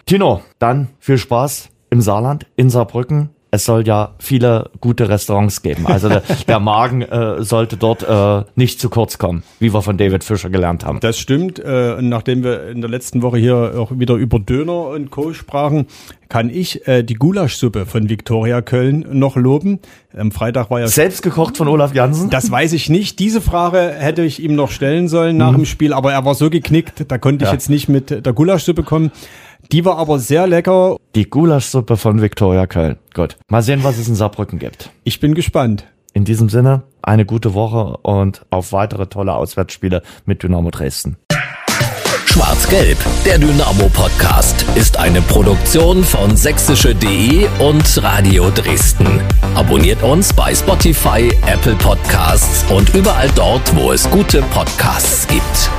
Tino, dann viel Spaß im Saarland, in Saarbrücken. Es soll ja viele gute Restaurants geben. Also der, der Magen äh, sollte dort äh, nicht zu kurz kommen, wie wir von David Fischer gelernt haben. Das stimmt. Äh, nachdem wir in der letzten Woche hier auch wieder über Döner und Co. sprachen, kann ich äh, die Gulaschsuppe von Viktoria Köln noch loben. Am Freitag war ja selbst gekocht von Olaf Jansen. Das weiß ich nicht. Diese Frage hätte ich ihm noch stellen sollen nach mhm. dem Spiel, aber er war so geknickt, da konnte ich ja. jetzt nicht mit der Gulaschsuppe kommen. Die war aber sehr lecker. Die Gulaschsuppe von Viktoria Köln. Gut. Mal sehen, was es in Saarbrücken gibt. Ich bin gespannt. In diesem Sinne, eine gute Woche und auf weitere tolle Auswärtsspiele mit Dynamo Dresden. Schwarz-Gelb, der Dynamo-Podcast, ist eine Produktion von sächsische.de und Radio Dresden. Abonniert uns bei Spotify, Apple Podcasts und überall dort, wo es gute Podcasts gibt.